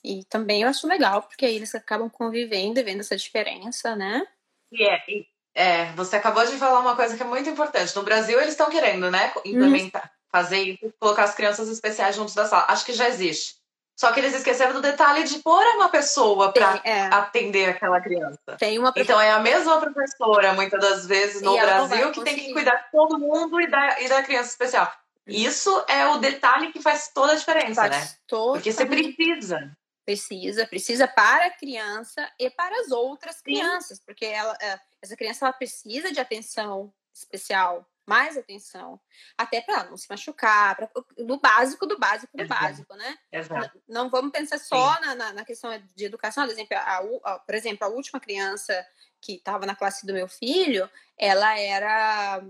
E também eu acho legal, porque aí eles acabam convivendo e vendo essa diferença, né? E é, e, é, você acabou de falar uma coisa que é muito importante. No Brasil, eles estão querendo, né, implementar, fazer colocar as crianças especiais juntos da sala. Acho que já existe. Só que eles esqueceram do detalhe de pôr uma pessoa para é. atender aquela criança. Tem uma Então é a mesma professora, muitas das vezes, no Brasil, que tem que cuidar de todo mundo e da, e da criança especial. Isso é o detalhe que faz toda a diferença, faz né? Porque você precisa. Precisa, precisa para a criança e para as outras crianças, Sim. porque ela, é, essa criança ela precisa de atenção especial mais atenção, até para não se machucar, pra, do básico, do básico, do Exato. básico, né? Exato. Não, não vamos pensar só na, na, na, questão de educação, por exemplo, a, a, por exemplo, a última criança que estava na classe do meu filho, ela era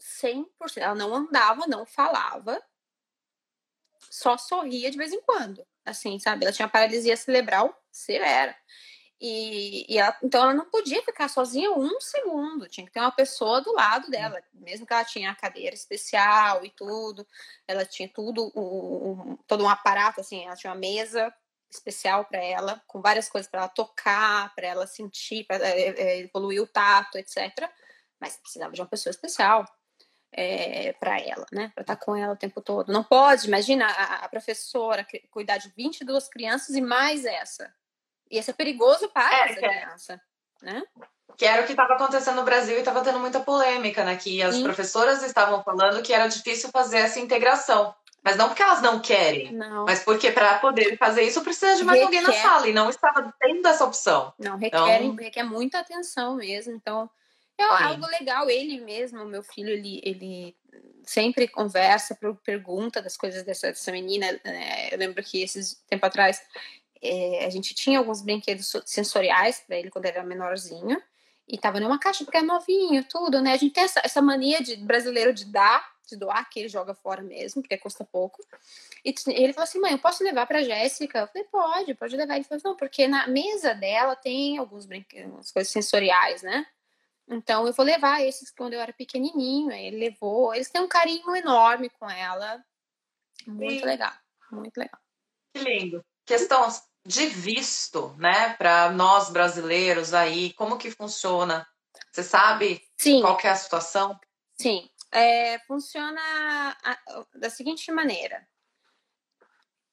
100%, ela não andava, não falava, só sorria de vez em quando, assim, sabe? Ela tinha paralisia cerebral severa. E, e ela, então ela não podia ficar sozinha um segundo, tinha que ter uma pessoa do lado dela, mesmo que ela tinha a cadeira especial e tudo, ela tinha tudo, um, um, todo um aparato, assim, ela tinha uma mesa especial para ela, com várias coisas para ela tocar, para ela sentir, para é, é, evoluir o tato, etc. Mas precisava de uma pessoa especial é, para ela, né? Para estar com ela o tempo todo. Não pode, imagina a, a professora cuidar de 22 crianças e mais essa e isso é perigoso para é, essa é. criança, né? Que era o que estava acontecendo no Brasil e estava tendo muita polêmica, né? Que as Sim. professoras estavam falando que era difícil fazer essa integração. Mas não porque elas não querem, não. mas porque para poder fazer isso precisa de mais requer. alguém na sala e não estava tendo essa opção. Não, requer, então... requer muita atenção mesmo. Então, é algo legal. Ele mesmo, meu filho, ele, ele sempre conversa, pergunta das coisas dessa, dessa menina. Né? Eu lembro que esses tempo atrás é, a gente tinha alguns brinquedos sensoriais para ele quando ele era menorzinho. E tava numa caixa porque é novinho, tudo, né? A gente tem essa, essa mania de brasileiro de dar, de doar, que ele joga fora mesmo, porque custa pouco. E ele falou assim: mãe, eu posso levar pra Jéssica? Eu falei: pode, pode levar. Ele falou: não, porque na mesa dela tem alguns brinquedos, coisas sensoriais, né? Então eu vou levar esses quando eu era pequenininho. Aí ele levou. Eles têm um carinho enorme com ela. Muito Sim. legal, muito legal. Que lindo. Questão de visto, né, para nós brasileiros aí, como que funciona? Você sabe Sim. qual é a situação? Sim, é, funciona da seguinte maneira: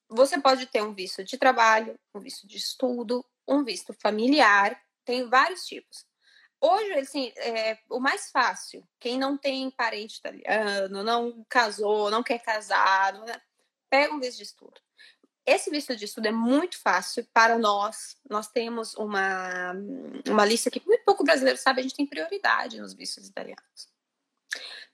você pode ter um visto de trabalho, um visto de estudo, um visto familiar, tem vários tipos. Hoje, assim, é, o mais fácil, quem não tem parente italiano, não casou, não quer casar, não, pega um visto de estudo. Esse visto de estudo é muito fácil para nós. Nós temos uma, uma lista que muito pouco brasileiro sabe, a gente tem prioridade nos vistos italianos.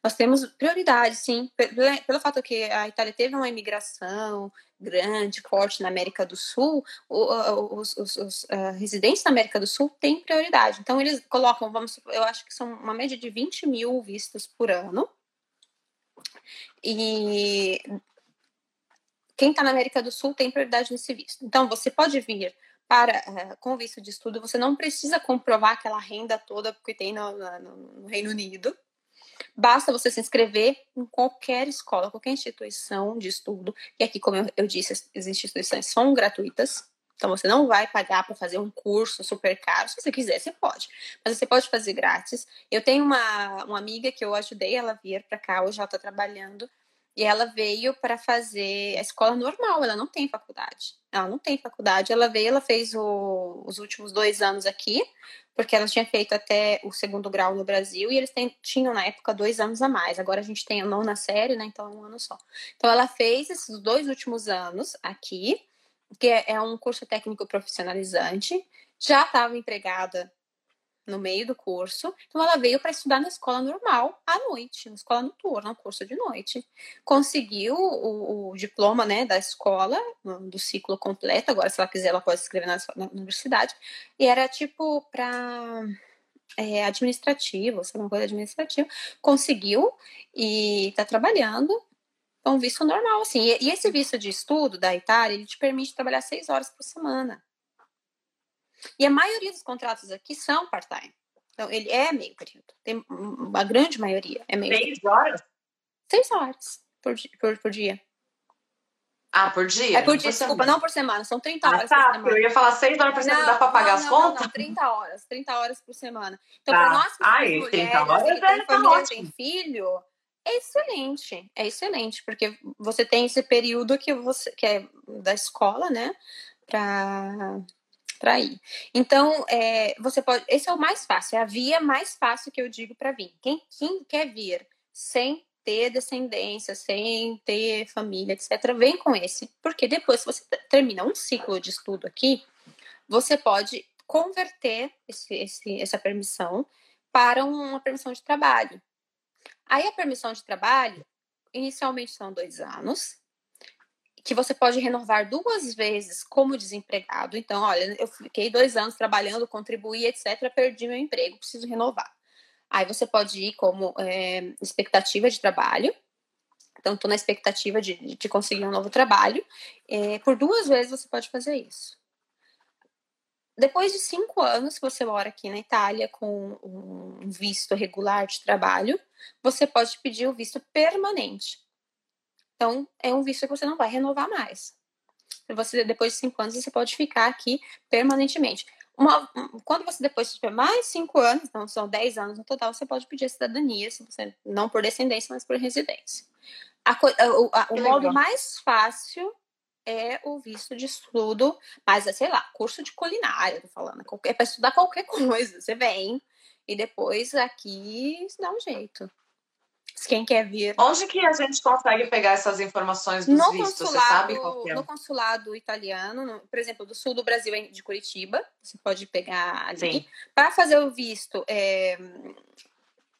Nós temos prioridade, sim, pelo, fato que a Itália teve uma imigração grande, forte na América do Sul, os, os, os uh, residentes da América do Sul têm prioridade. Então, eles colocam, vamos, eu acho que são uma média de 20 mil vistos por ano. E quem está na América do Sul tem prioridade nesse visto. Então, você pode vir para uh, com visto de estudo, você não precisa comprovar aquela renda toda que tem no, no, no Reino Unido. Basta você se inscrever em qualquer escola, qualquer instituição de estudo. E aqui, como eu, eu disse, as instituições são gratuitas. Então você não vai pagar para fazer um curso super caro. Se você quiser, você pode. Mas você pode fazer grátis. Eu tenho uma, uma amiga que eu ajudei ela a vir para cá, hoje ela está trabalhando e ela veio para fazer a escola normal, ela não tem faculdade. Ela não tem faculdade. Ela veio, ela fez o, os últimos dois anos aqui, porque ela tinha feito até o segundo grau no Brasil e eles tem, tinham na época dois anos a mais. Agora a gente tem a nona série, né? Então é um ano só. Então ela fez esses dois últimos anos aqui, que é, é um curso técnico profissionalizante. Já estava empregada no meio do curso. Então ela veio para estudar na escola normal à noite, na escola noturna, um curso de noite. Conseguiu o, o, diploma, né, da escola, do ciclo completo. Agora, se ela quiser, ela pode se inscrever na, na universidade. E era tipo para é, administrativo, sabe, uma coisa administrativa. Conseguiu e está trabalhando. Então, visto normal, assim. E esse visto de estudo da Itália, ele te permite trabalhar seis horas por semana. E a maioria dos contratos aqui são part-time. Então, ele é meio período. Tem uma grande maioria é meio Seis período. horas? Seis horas por, por, por dia. Ah, por dia? É por dia, desculpa, não por semana, são 30 ah, horas tá, por semana. Eu ia falar 6 horas por semana, dá pra pagar não, as contas? Não, não, 30 horas, 30 horas por semana. Então, tá. para nós que Ai, mulheres, 30 horas que é, tá família, tem filho, É excelente, é excelente, porque você tem esse período que você que é da escola, né, para para ir. Então, é, você pode. Esse é o mais fácil, é a via mais fácil que eu digo para vir. Quem, quem quer vir sem ter descendência, sem ter família, etc., vem com esse. Porque depois, se você termina um ciclo de estudo aqui, você pode converter esse, esse, essa permissão para uma permissão de trabalho. Aí a permissão de trabalho, inicialmente são dois anos, que você pode renovar duas vezes como desempregado. Então, olha, eu fiquei dois anos trabalhando, contribuí, etc., perdi meu emprego, preciso renovar. Aí você pode ir como é, expectativa de trabalho. Então, estou na expectativa de, de, conseguir um novo trabalho. É, por duas vezes você pode fazer isso. Depois de cinco anos que você mora aqui na Itália com um visto regular de trabalho, você pode pedir o visto permanente. Então, é um visto que você não vai renovar mais. Você, depois de cinco anos, você pode ficar aqui permanentemente. Uma, quando você depois tiver mais cinco anos, então são dez anos no total, você pode pedir a cidadania, se você, não por descendência, mas por residência. A, a, a, o modo mais fácil é o visto de estudo, mas é, sei lá, curso de culinária, tô falando, é para estudar qualquer [LAUGHS] coisa. Você vem e depois aqui dá um jeito. Quem quer vir. Onde que a gente consegue pegar essas informações dos no vistos? Você sabe qual é? No consulado italiano, no, por exemplo, do sul do Brasil, de Curitiba, você pode pegar ali. Para fazer o visto, é,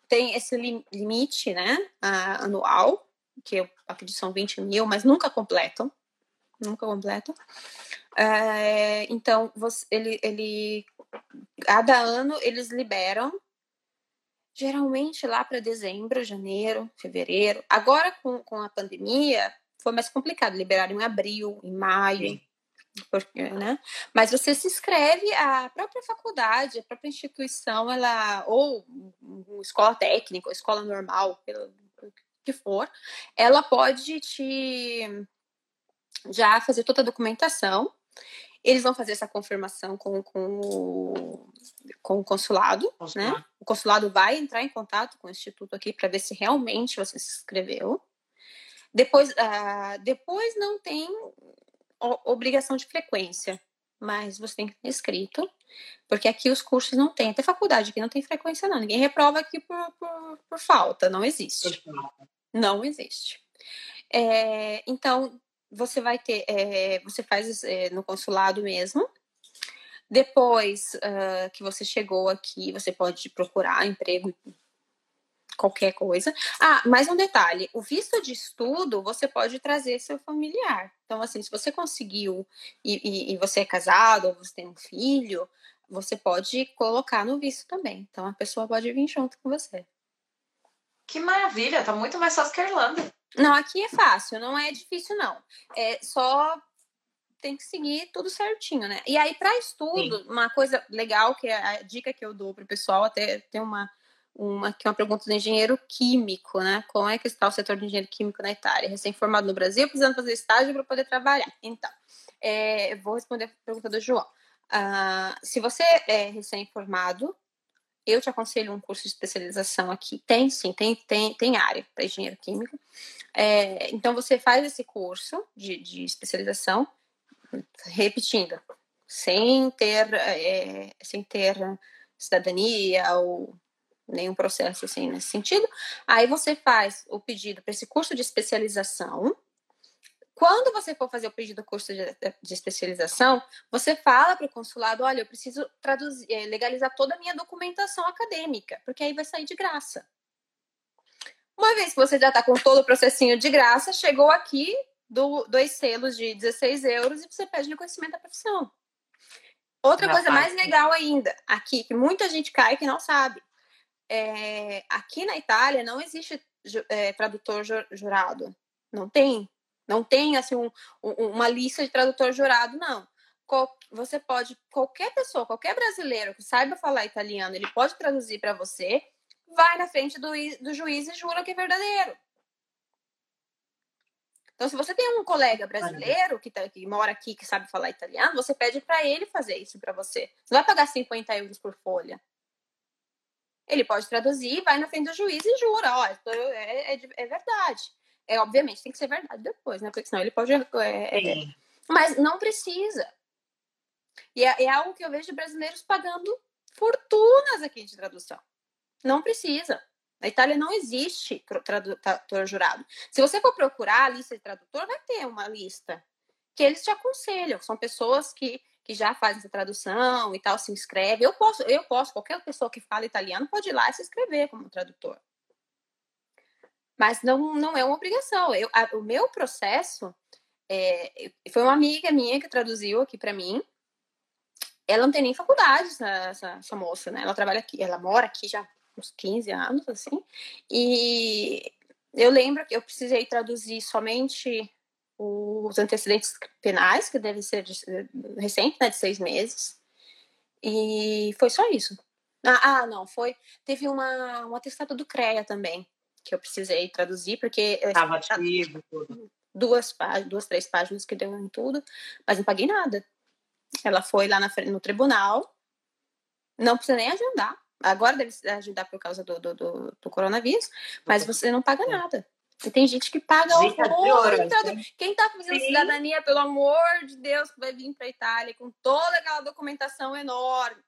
tem esse limite né, anual, que eu acredito são 20 mil, mas nunca completam. Nunca completam. É, então, você, ele, ele, cada ano eles liberam geralmente lá para dezembro, janeiro, fevereiro. Agora, com, com a pandemia, foi mais complicado liberar em abril, em maio. Porque, né? Mas você se inscreve, a própria faculdade, a própria instituição, ela, ou escola técnica, ou escola normal, pelo que for, ela pode te já fazer toda a documentação eles vão fazer essa confirmação com, com, o, com o consulado, né? O consulado vai entrar em contato com o instituto aqui para ver se realmente você se inscreveu. Depois, uh, depois não tem obrigação de frequência, mas você tem que ter inscrito, porque aqui os cursos não tem, até faculdade aqui não tem frequência não, ninguém reprova aqui por, por, por falta, não existe. Não existe. É, então, você vai ter, é, você faz é, no consulado mesmo. Depois uh, que você chegou aqui, você pode procurar emprego, qualquer coisa. Ah, mais um detalhe: o visto de estudo você pode trazer seu familiar. Então, assim, se você conseguiu e, e, e você é casado ou você tem um filho, você pode colocar no visto também. Então, a pessoa pode vir junto com você. Que maravilha! Tá muito mais fácil que a Irlanda. Não, aqui é fácil, não é difícil, não. É só tem que seguir tudo certinho, né? E aí, para estudo, Sim. uma coisa legal, que é a dica que eu dou pro pessoal, até tem uma, uma, que é uma pergunta do engenheiro químico, né? Como é que está o setor de engenheiro químico na Itália? Recém-formado no Brasil, precisando fazer estágio para poder trabalhar. Então, é, vou responder a pergunta do João. Uh, se você é recém-formado, eu te aconselho um curso de especialização aqui. Tem sim, tem, tem, tem área para engenheiro químico. É, então você faz esse curso de, de especialização, repetindo, sem ter, é, sem ter cidadania ou nenhum processo assim nesse sentido. Aí você faz o pedido para esse curso de especialização quando você for fazer o pedido do curso de, de especialização, você fala para o consulado: olha, eu preciso traduzir, eh, legalizar toda a minha documentação acadêmica, porque aí vai sair de graça. Uma vez que você já está com todo o processinho de graça, chegou aqui do, dois selos de 16 euros e você pede reconhecimento da profissão. Outra já coisa mais legal ainda, aqui, que muita gente cai que não sabe. É, aqui na Itália não existe é, tradutor jurado. Não tem. Não tem assim um, uma lista de tradutor jurado, não. Você pode, qualquer pessoa, qualquer brasileiro que saiba falar italiano, ele pode traduzir para você, vai na frente do, do juiz e jura que é verdadeiro. Então, se você tem um colega brasileiro que, tá, que mora aqui, que sabe falar italiano, você pede para ele fazer isso para você. Você vai pagar 50 euros por folha. Ele pode traduzir, vai na frente do juiz e jura, ó, é, é, é verdade. É, obviamente, tem que ser verdade depois, né? Porque senão ele pode. É, é, mas não precisa. E é, é, algo que eu vejo brasileiros pagando fortunas aqui de tradução. Não precisa. Na Itália não existe tradutor jurado. Se você for procurar a lista de tradutor, vai ter uma lista que eles te aconselham. São pessoas que, que já fazem essa tradução e tal, se inscreve. Eu posso, eu posso, qualquer pessoa que fala italiano pode ir lá e se inscrever como tradutor. Mas não, não é uma obrigação. Eu, a, o meu processo é, foi uma amiga minha que traduziu aqui para mim. Ela não tem nem faculdade, essa, essa, essa moça, né? Ela trabalha aqui, ela mora aqui já uns 15 anos, assim. E eu lembro que eu precisei traduzir somente os antecedentes penais, que deve ser recente, né, de seis meses. E foi só isso. Ah, ah, não, foi. Teve uma, um atestado do CREA também, que eu precisei traduzir, porque. Estava ativo, tudo. Duas, duas, três páginas que deu em tudo, mas não paguei nada. Ela foi lá na, no tribunal, não precisa nem agendar. Agora deve agendar por causa do, do, do, do coronavírus, mas você não paga nada. E tem gente que paga gente horror. Né? Quem tá fazendo Sim. cidadania, pelo amor de Deus, vai vir para Itália com toda aquela documentação enorme.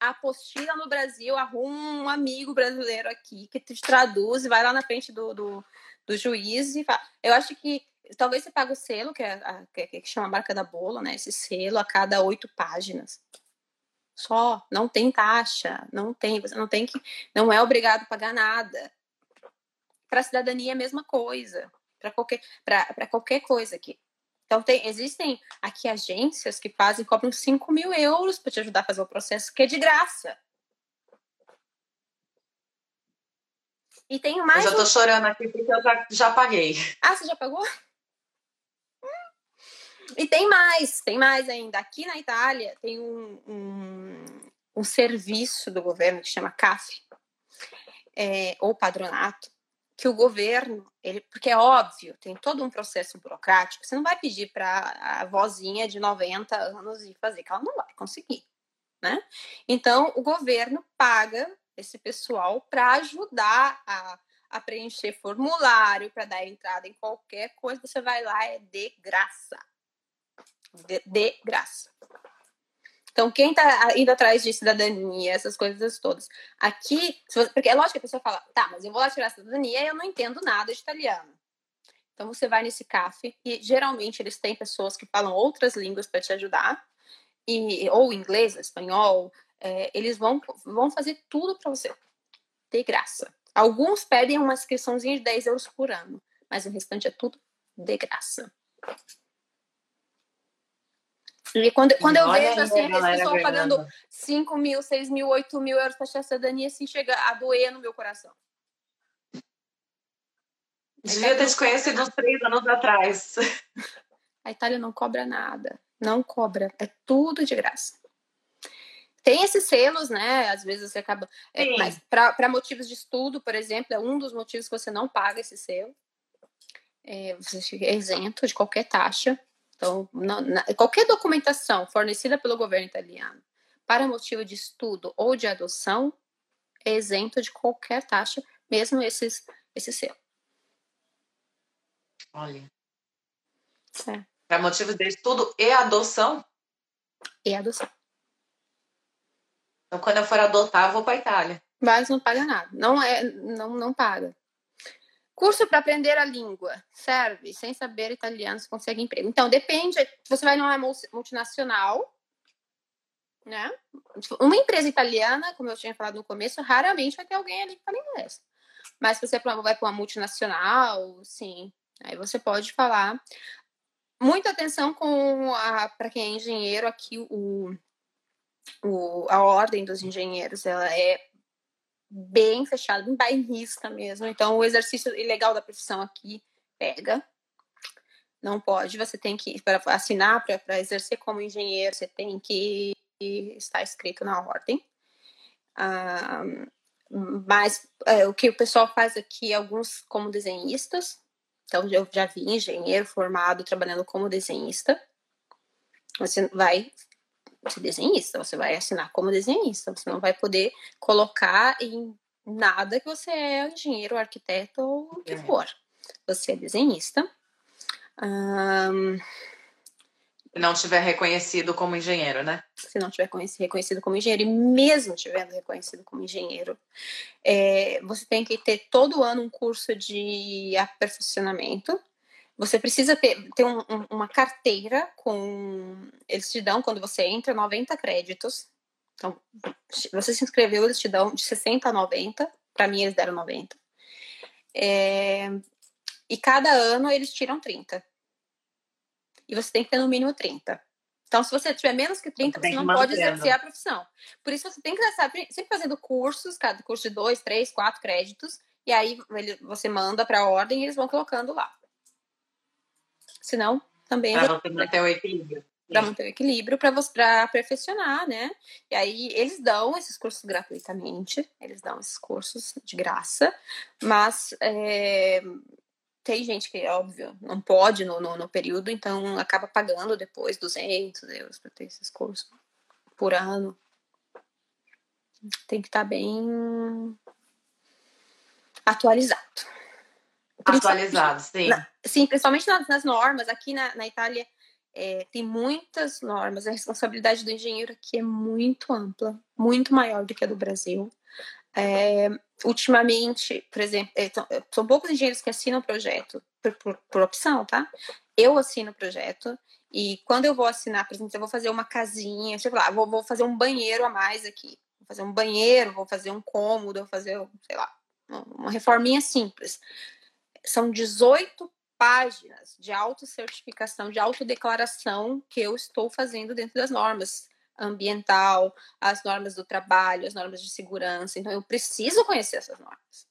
Apostila no Brasil, arruma um amigo brasileiro aqui que te traduz e vai lá na frente do, do, do juiz e fala. Eu acho que talvez você pague o selo, que, é a, que, que chama a marca da bola, né? Esse selo a cada oito páginas. Só, não tem taxa, não tem, você não tem que, não é obrigado a pagar nada. Para a cidadania é a mesma coisa, para qualquer, qualquer coisa aqui. Então, tem, existem aqui agências que fazem, cobram 5 mil euros para te ajudar a fazer o processo, que é de graça. E tem mais. Eu já tô um... chorando aqui porque eu já, já paguei. Ah, você já pagou? E tem mais, tem mais ainda. Aqui na Itália tem um, um, um serviço do governo que chama CAF, é, ou padronato, que o governo, ele, porque é óbvio, tem todo um processo burocrático, você não vai pedir para a vozinha de 90 anos ir fazer, que ela não vai conseguir, né? Então, o governo paga esse pessoal para ajudar a, a preencher formulário, para dar entrada em qualquer coisa, você vai lá, é de graça. De, graça. Então, quem está indo atrás de cidadania, essas coisas todas. Aqui, você, porque é lógico que a pessoa fala, tá, mas eu vou lá tirar a cidadania e eu não entendo nada de italiano. Então, você vai nesse CAF e geralmente eles têm pessoas que falam outras línguas para te ajudar, e, ou inglês, espanhol. É, eles vão, vão fazer tudo para você, de graça. Alguns pedem uma inscriçãozinha de 10 euros por ano, mas o restante é tudo de graça. E quando, quando eu vejo assim, as pessoas pagando 5 mil, 6 mil, 8 mil euros para a cidadania, assim, chega a doer no meu coração. Devia ter te conhecido uns três anos atrás. [LAUGHS] A Itália não cobra nada. Não cobra. É tudo de graça. Tem esses selos, né? Às vezes você acaba. É, mas para motivos de estudo, por exemplo, é um dos motivos que você não paga esse selo. É, você fica isento de qualquer taxa. Então, na, na, qualquer documentação fornecida pelo governo italiano para motivo de estudo ou de adoção é isento de qualquer taxa, mesmo esses, esse selo. Olha. É. Para motivo de estudo e adoção? E adoção. Então, quando eu for adotar, eu vou para a Itália. Mas não paga nada. Não é, não, não paga. Curso para aprender a língua. Serve. Sem saber italiano, você consegue emprego. Então, depende. Você vai numa multinacional, né? Uma empresa italiana, como eu tinha falado no começo, raramente vai ter alguém ali que fala inglês. Mas se você vai para uma multinacional, sim, aí você pode falar. Muita atenção com para quem é engenheiro aqui o, o a ordem dos engenheiros ela é bem fechado, bem bairrista mesmo. Então, o exercício ilegal da profissão aqui pega. Não pode, você tem que, para assinar, para exercer como engenheiro, você tem que estar escrito na ordem. Ah, mas é, o que o pessoal faz aqui, alguns como desenhistas. Então, eu já vi engenheiro formado trabalhando como desenhista. Você vai desenhista, você vai assinar como desenhista, você não vai poder colocar em nada que você é engenheiro, arquiteto ou o que é. for. Você é desenhista. Um, se não tiver reconhecido como engenheiro, né? Se não tiver reconhecido como engenheiro, e mesmo tiver reconhecido como engenheiro, é, você tem que ter todo ano um curso de aperfeiçoamento. Você precisa ter, um, uma carteira com. Eles te dão, quando você entra, 90 créditos. Então, você se inscreveu, eles te dão de 60 a 90. Para mim, eles deram 90. É, e cada ano eles tiram 30 e você tem que ter no mínimo 30. Então, se você tiver menos que 30, você não pode exercer a profissão. Por isso, você tem que estar sempre fazendo cursos, cada curso de dois, três, quatro créditos, e aí você manda para a ordem e eles vão colocando lá. Senão, também. Para você manter o equilíbrio. Para manter o equilíbrio, para perfeccionar, né? E aí eles dão esses cursos gratuitamente, eles dão esses cursos de graça, mas é, tem gente que, é óbvio, não pode no, no, no, período, então acaba pagando depois 200 euros para ter esses cursos por ano. Tem que estar tá bem atualizado. Atualizado, sim. Na, sim, principalmente nas, nas, normas. Aqui na, na Itália é, tem muitas normas. A responsabilidade do engenheiro aqui é muito ampla, muito maior do que a do Brasil. É, ultimamente, por exemplo, é, são poucos engenheiros que assinam o projeto por, por, por, opção, tá? Eu assino o projeto e quando eu vou assinar, por exemplo, eu vou fazer uma casinha, sei lá, vou, vou fazer um banheiro a mais aqui. Vou fazer um banheiro, vou fazer um cômodo, vou fazer, sei lá, uma reforminha simples. São 18 páginas de autocertificação, de autodeclaração que eu estou fazendo dentro das normas ambiental, as normas do trabalho, as normas de segurança. Então, eu preciso conhecer essas normas.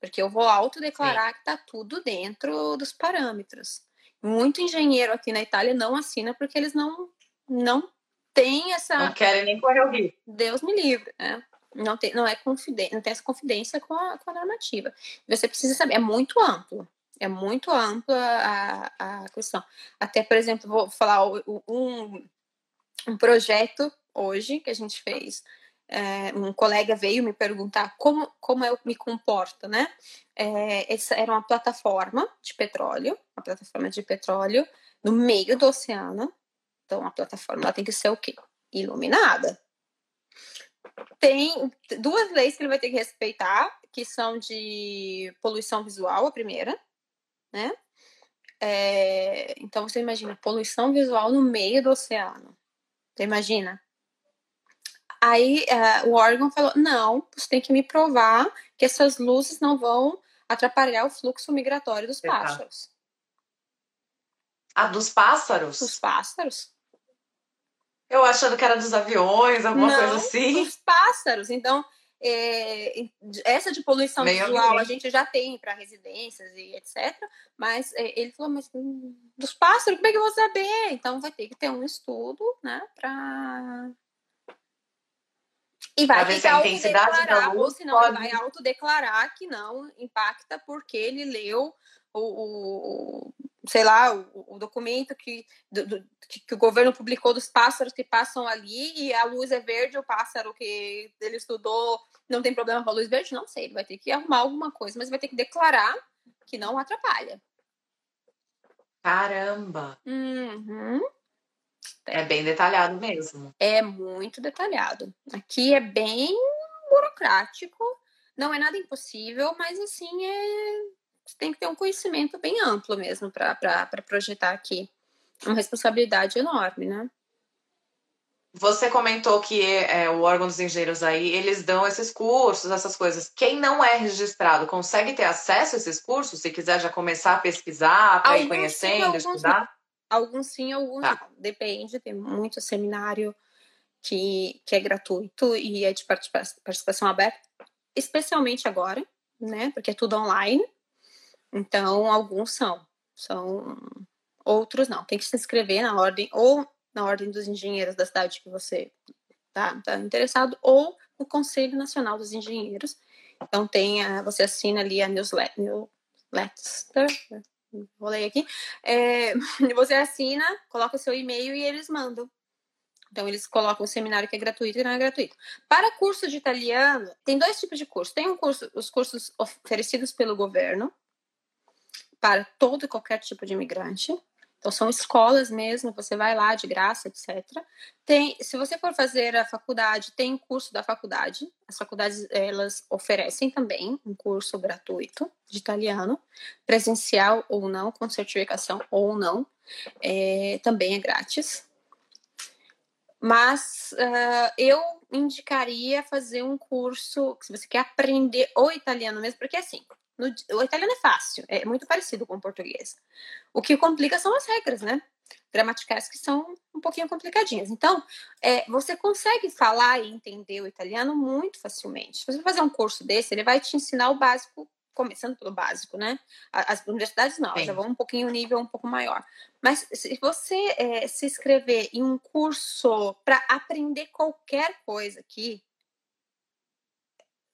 Porque eu vou autodeclarar Sim. que está tudo dentro dos parâmetros. Muito engenheiro aqui na Itália não assina porque eles não, não têm essa. Não querem nem correr o risco. Deus me livre, né? Não tem, não é confidência, não tem essa confidência com a, com a normativa. Você precisa saber, é muito amplo. É muito ampla a, a questão. Até, por exemplo, vou falar um, um projeto hoje que a gente fez. É, um colega veio me perguntar como, como eu me comporto, né? É, essa era uma plataforma de petróleo, uma plataforma de petróleo no meio do oceano. Então, a plataforma ela tem que ser o quê? Iluminada. Tem duas leis que ele vai ter que respeitar, que são de poluição visual, a primeira, né? É, então, você imagina, poluição visual no meio do oceano. Você imagina? Aí uh, o órgão falou: não, você tem que me provar que essas luzes não vão atrapalhar o fluxo migratório dos pássaros. Ah, dos pássaros? Dos pássaros. Eu achando que era dos aviões, alguma não, coisa assim. Dos pássaros. Então, é, essa de poluição Meio visual ambiente. a gente já tem para residências e etc. Mas é, ele falou, mas hum, dos pássaros, como é que eu vou saber? Então vai ter que ter um estudo, né, para e vai ter que autodeclarar, ou senão pode... vai autodeclarar que não impacta porque ele leu o, o, sei lá, o, o documento que, do, do, que, o governo publicou dos pássaros que passam ali e a luz é verde, o pássaro que ele estudou não tem problema com a luz verde? Não sei, ele vai ter que arrumar alguma coisa, mas vai ter que declarar que não atrapalha. Caramba! Uhum. É bem detalhado mesmo. É muito detalhado. Aqui é bem burocrático, não é nada impossível, mas assim é você tem que ter um conhecimento bem amplo mesmo para projetar aqui. Uma responsabilidade enorme, né? Você comentou que é, o órgão dos engenheiros aí, eles dão esses cursos, essas coisas. Quem não é registrado consegue ter acesso a esses cursos? Se quiser já começar a pesquisar, para ir conhecendo, sim, estudar? Alguns sim, alguns tá. não. Depende, tem muito seminário que, que é gratuito e é de participação aberta, especialmente agora, né? Porque é tudo online. Então, alguns são, são outros não. Tem que se inscrever na ordem ou na ordem dos engenheiros da cidade que você tá, tá interessado ou no Conselho Nacional dos Engenheiros. Então tem a, você assina ali a newsletter, newsletter vou ler aqui. É, [LAUGHS] você assina, coloca seu e-mail e eles mandam Então, eles colocam o seminário que é gratuito e não é gratuito. Para curso de italiano, tem dois tipos de curso. Tem um curso, os cursos oferecidos pelo governo para todo e qualquer tipo de imigrante. Então, são escolas mesmo, você vai lá de graça, etc. Tem, se você for fazer a faculdade, tem curso da faculdade. As faculdades, elas oferecem também um curso gratuito de italiano, presencial ou não, com certificação ou não. É, também é grátis. Mas uh, eu indicaria fazer um curso, se você quer aprender o italiano mesmo, porque assim, no, o italiano é fácil, é muito parecido com o português. O que complica são as regras, né? Gramaticais que são um pouquinho complicadinhas. Então, é, você consegue falar e entender o italiano muito facilmente. Se você fazer um curso desse, ele vai te ensinar o básico, começando pelo básico, né? As universidades não, já vão um pouquinho um nível um pouco maior. Mas se você é, se inscrever em um curso para aprender qualquer coisa aqui,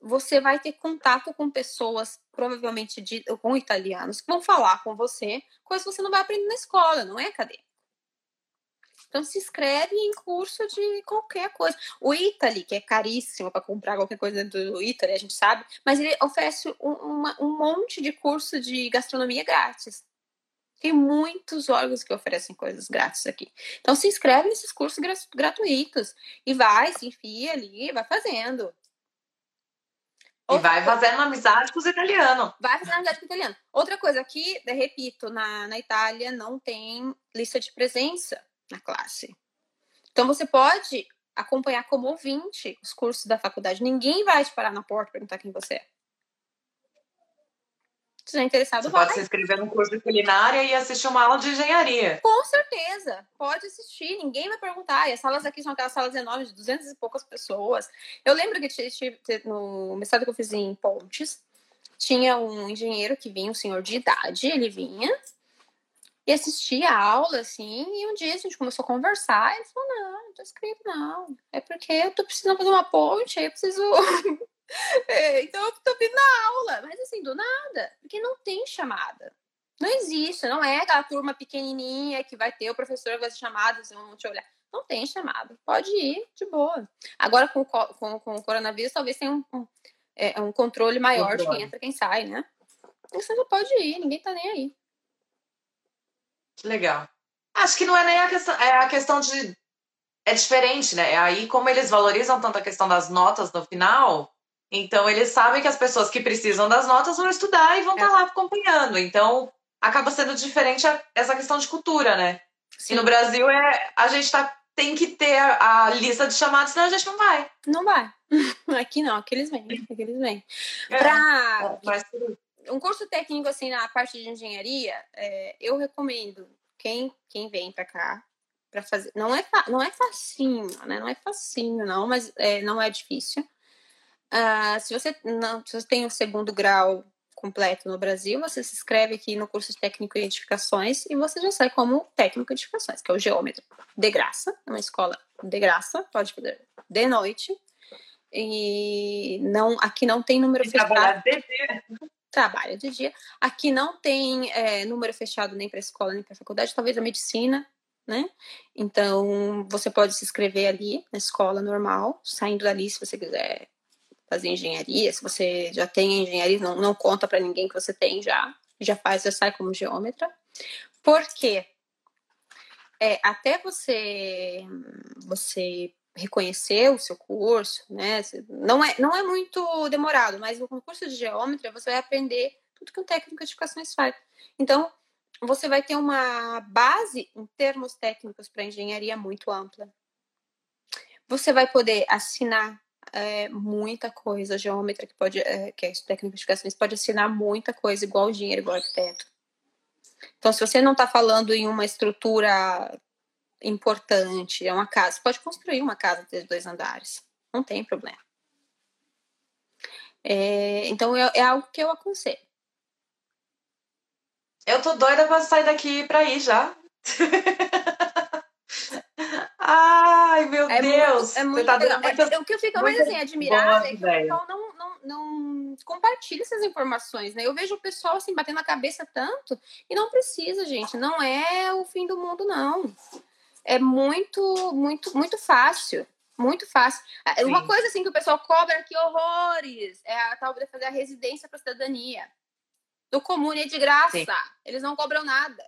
você vai ter contato com pessoas, provavelmente de, com italianos, que vão falar com você, coisas que você não vai aprender na escola, não é acadêmico. Então se inscreve em curso de qualquer coisa. O Italy, que é caríssimo para comprar qualquer coisa do Italy, a gente sabe, mas ele oferece um, uma, um monte de curso de gastronomia grátis. Tem muitos órgãos que oferecem coisas grátis aqui. Então se inscreve nesses cursos gratuitos e vai, se enfia ali, vai fazendo. E vai fazendo amizade com os italianos. Vai fazendo amizade com os italianos. Outra coisa, aqui, repito, na, na Itália não tem lista de presença na classe. Então você pode acompanhar como ouvinte os cursos da faculdade. Ninguém vai te parar na porta e perguntar quem você é. Se é interessado, Você vai. pode se inscrever no curso de culinária e assistir uma aula de engenharia. Com certeza. Pode assistir. Ninguém vai perguntar. E as salas aqui são aquelas salas enormes de 200 e poucas pessoas. Eu lembro que no mestrado que eu fiz em Pontes, tinha um engenheiro que vinha, um senhor de idade. Ele vinha e assistia a aula, assim. E um dia a gente começou a conversar. E ele falou: Não, não tô inscrito, não. É porque eu tô precisando fazer uma ponte. Aí eu preciso É, então eu tô vindo na aula, mas assim, do nada, porque não tem chamada. Não existe, não é aquela turma pequenininha que vai ter o professor vai ser chamado, vocês vão te olhar. Não tem chamada. Pode ir, de boa. Agora, com, com, com o coronavírus, talvez tenha um, um, é, um controle maior de quem entra quem sai, né? Você não pode ir, ninguém tá nem aí. Legal. Acho que não é nem a questão, é a questão de. É diferente, né? Aí, como eles valorizam tanto a questão das notas no final, então, eles sabem que as pessoas que precisam das notas vão estudar e vão estar é. tá lá acompanhando. Então, acaba sendo diferente essa questão de cultura, né? Sim. E no Brasil, é, a gente tá, tem que ter a, a, lista de chamados, senão a gente não vai. Não vai. [LAUGHS] Aqui não, aqui eles vêm. Aqui eles vêm. É, pra... Mas... Um curso técnico, assim, na parte de engenharia, é, eu recomendo quem, quem vem para cá para fazer. Não é, não é facinho, né? Não é facinho, não, mas é, não é difícil. Uh, se você não se você tem o segundo grau completo no Brasil, você se inscreve aqui no curso de técnico em edificações e você já sai como técnico em edificações, que é o geômetro de graça, é uma escola de graça, pode fazer de noite. E não, aqui não tem número e fechado. Trabalha de dia. Trabalha de dia. Aqui não tem é, número fechado nem para escola nem para faculdade, talvez a medicina, né? Então você pode se inscrever ali na escola normal, saindo dali se você quiser fazer engenharia, se você já tem engenharia, não, não conta para ninguém que você tem já, já faz, já sai como geômetra. Porque é, até você você reconhecer o seu curso, né? Não é, não é muito demorado, mas no curso de geômetra você vai aprender tudo que um técnico de edificações faz. Então, você vai ter uma base em termos técnicos para engenharia muito ampla. Você vai poder assinar é, muita coisa. Geômetra que pode, é, que é técnico de educações, pode assinar muita coisa, igual engenheiro, igual arquiteto. Então, se você não está falando em uma estrutura importante, é uma casa, pode construir uma casa de dois andares, não tem problema. É, então, é, é algo que eu aconselho. Eu tô doida para sair daqui para ir já. [LAUGHS] Ai, meu é Deus! Muito, é muito tá legal. É, o que eu fico mais assim, admirada é que o pessoal não, não, não compartilha essas informações, né? Eu vejo o pessoal assim batendo a cabeça tanto e não precisa, gente. Não é o fim do mundo, não. é muito, muito, muito fácil. Muito fácil. Ah, Sim. Uma coisa assim que o pessoal cobra que horrores é a tal de fazer a residência para cidadania. Do comune é de graça. Sim. Eles não cobram nada.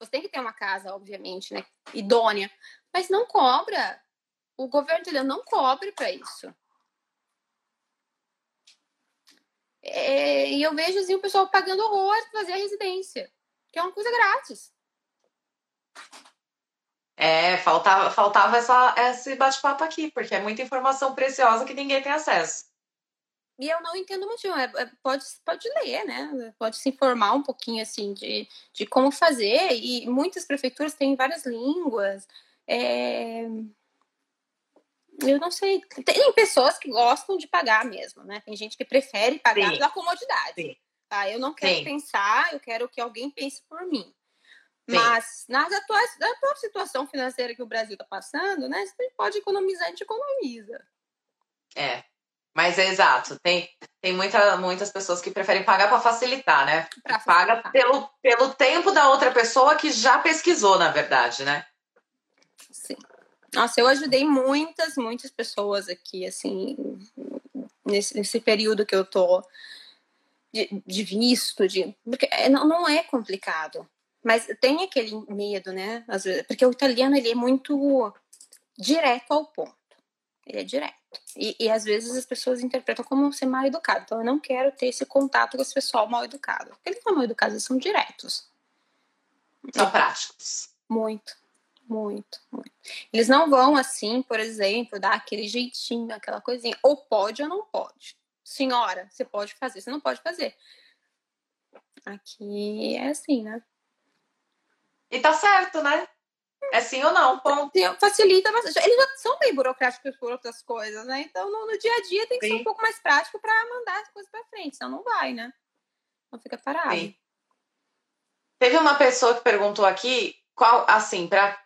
Você tem que ter uma casa, obviamente, né? Idônea. Mas não cobra. O governo italiano não cobre para isso. É, e eu vejo assim, o pessoal pagando horror para fazer a residência, que é uma coisa grátis. É, faltava, faltava essa, esse bate-papo aqui, porque é muita informação preciosa que ninguém tem acesso. E eu não entendo muito, é, é, pode, pode ler, né? Pode se informar um pouquinho assim de, de como fazer. E muitas prefeituras têm várias línguas. É... Eu não sei. Tem pessoas que gostam de pagar mesmo, né? Tem gente que prefere pagar Sim. pela comodidade. Sim. Tá? Eu não quero Sim. pensar, eu quero que alguém pense por mim. Mas nas atuais, na atual situação financeira que o Brasil está passando, né? Se a gente pode economizar, a gente economiza. É. Mas é exato. Tem, tem muita, muitas pessoas que preferem pagar para facilitar, né? Pra Paga pelo, pelo tempo da outra pessoa que já pesquisou, na verdade, né? Sim. Nossa, eu ajudei muitas, muitas pessoas aqui, assim, nesse, nesse período que eu tô de, de visto, de. Porque é, não, não é complicado. Mas tem aquele medo, né? Às vezes, porque o italiano ele é muito direto ao ponto. Ele é direto. E, e às vezes as pessoas interpretam como ser mal educado. Então eu não quero ter esse contato com esse pessoal mal educado. Porque eles são mal educados, eles são diretos. São práticos. Muito, muito, muito. Eles não vão assim, por exemplo, dar aquele jeitinho, aquela coisinha. Ou pode ou não pode. Senhora, você pode fazer, você não pode fazer. Aqui é assim, né? E tá certo, né? É sim ou não, ponto. Facilita bastante. Eles já são bem burocráticos por outras coisas, né? Então, no, no dia a dia tem que sim. ser um pouco mais prático para mandar as coisas para frente, senão não vai, né? Não fica parado. Sim. Teve uma pessoa que perguntou aqui, qual, assim, para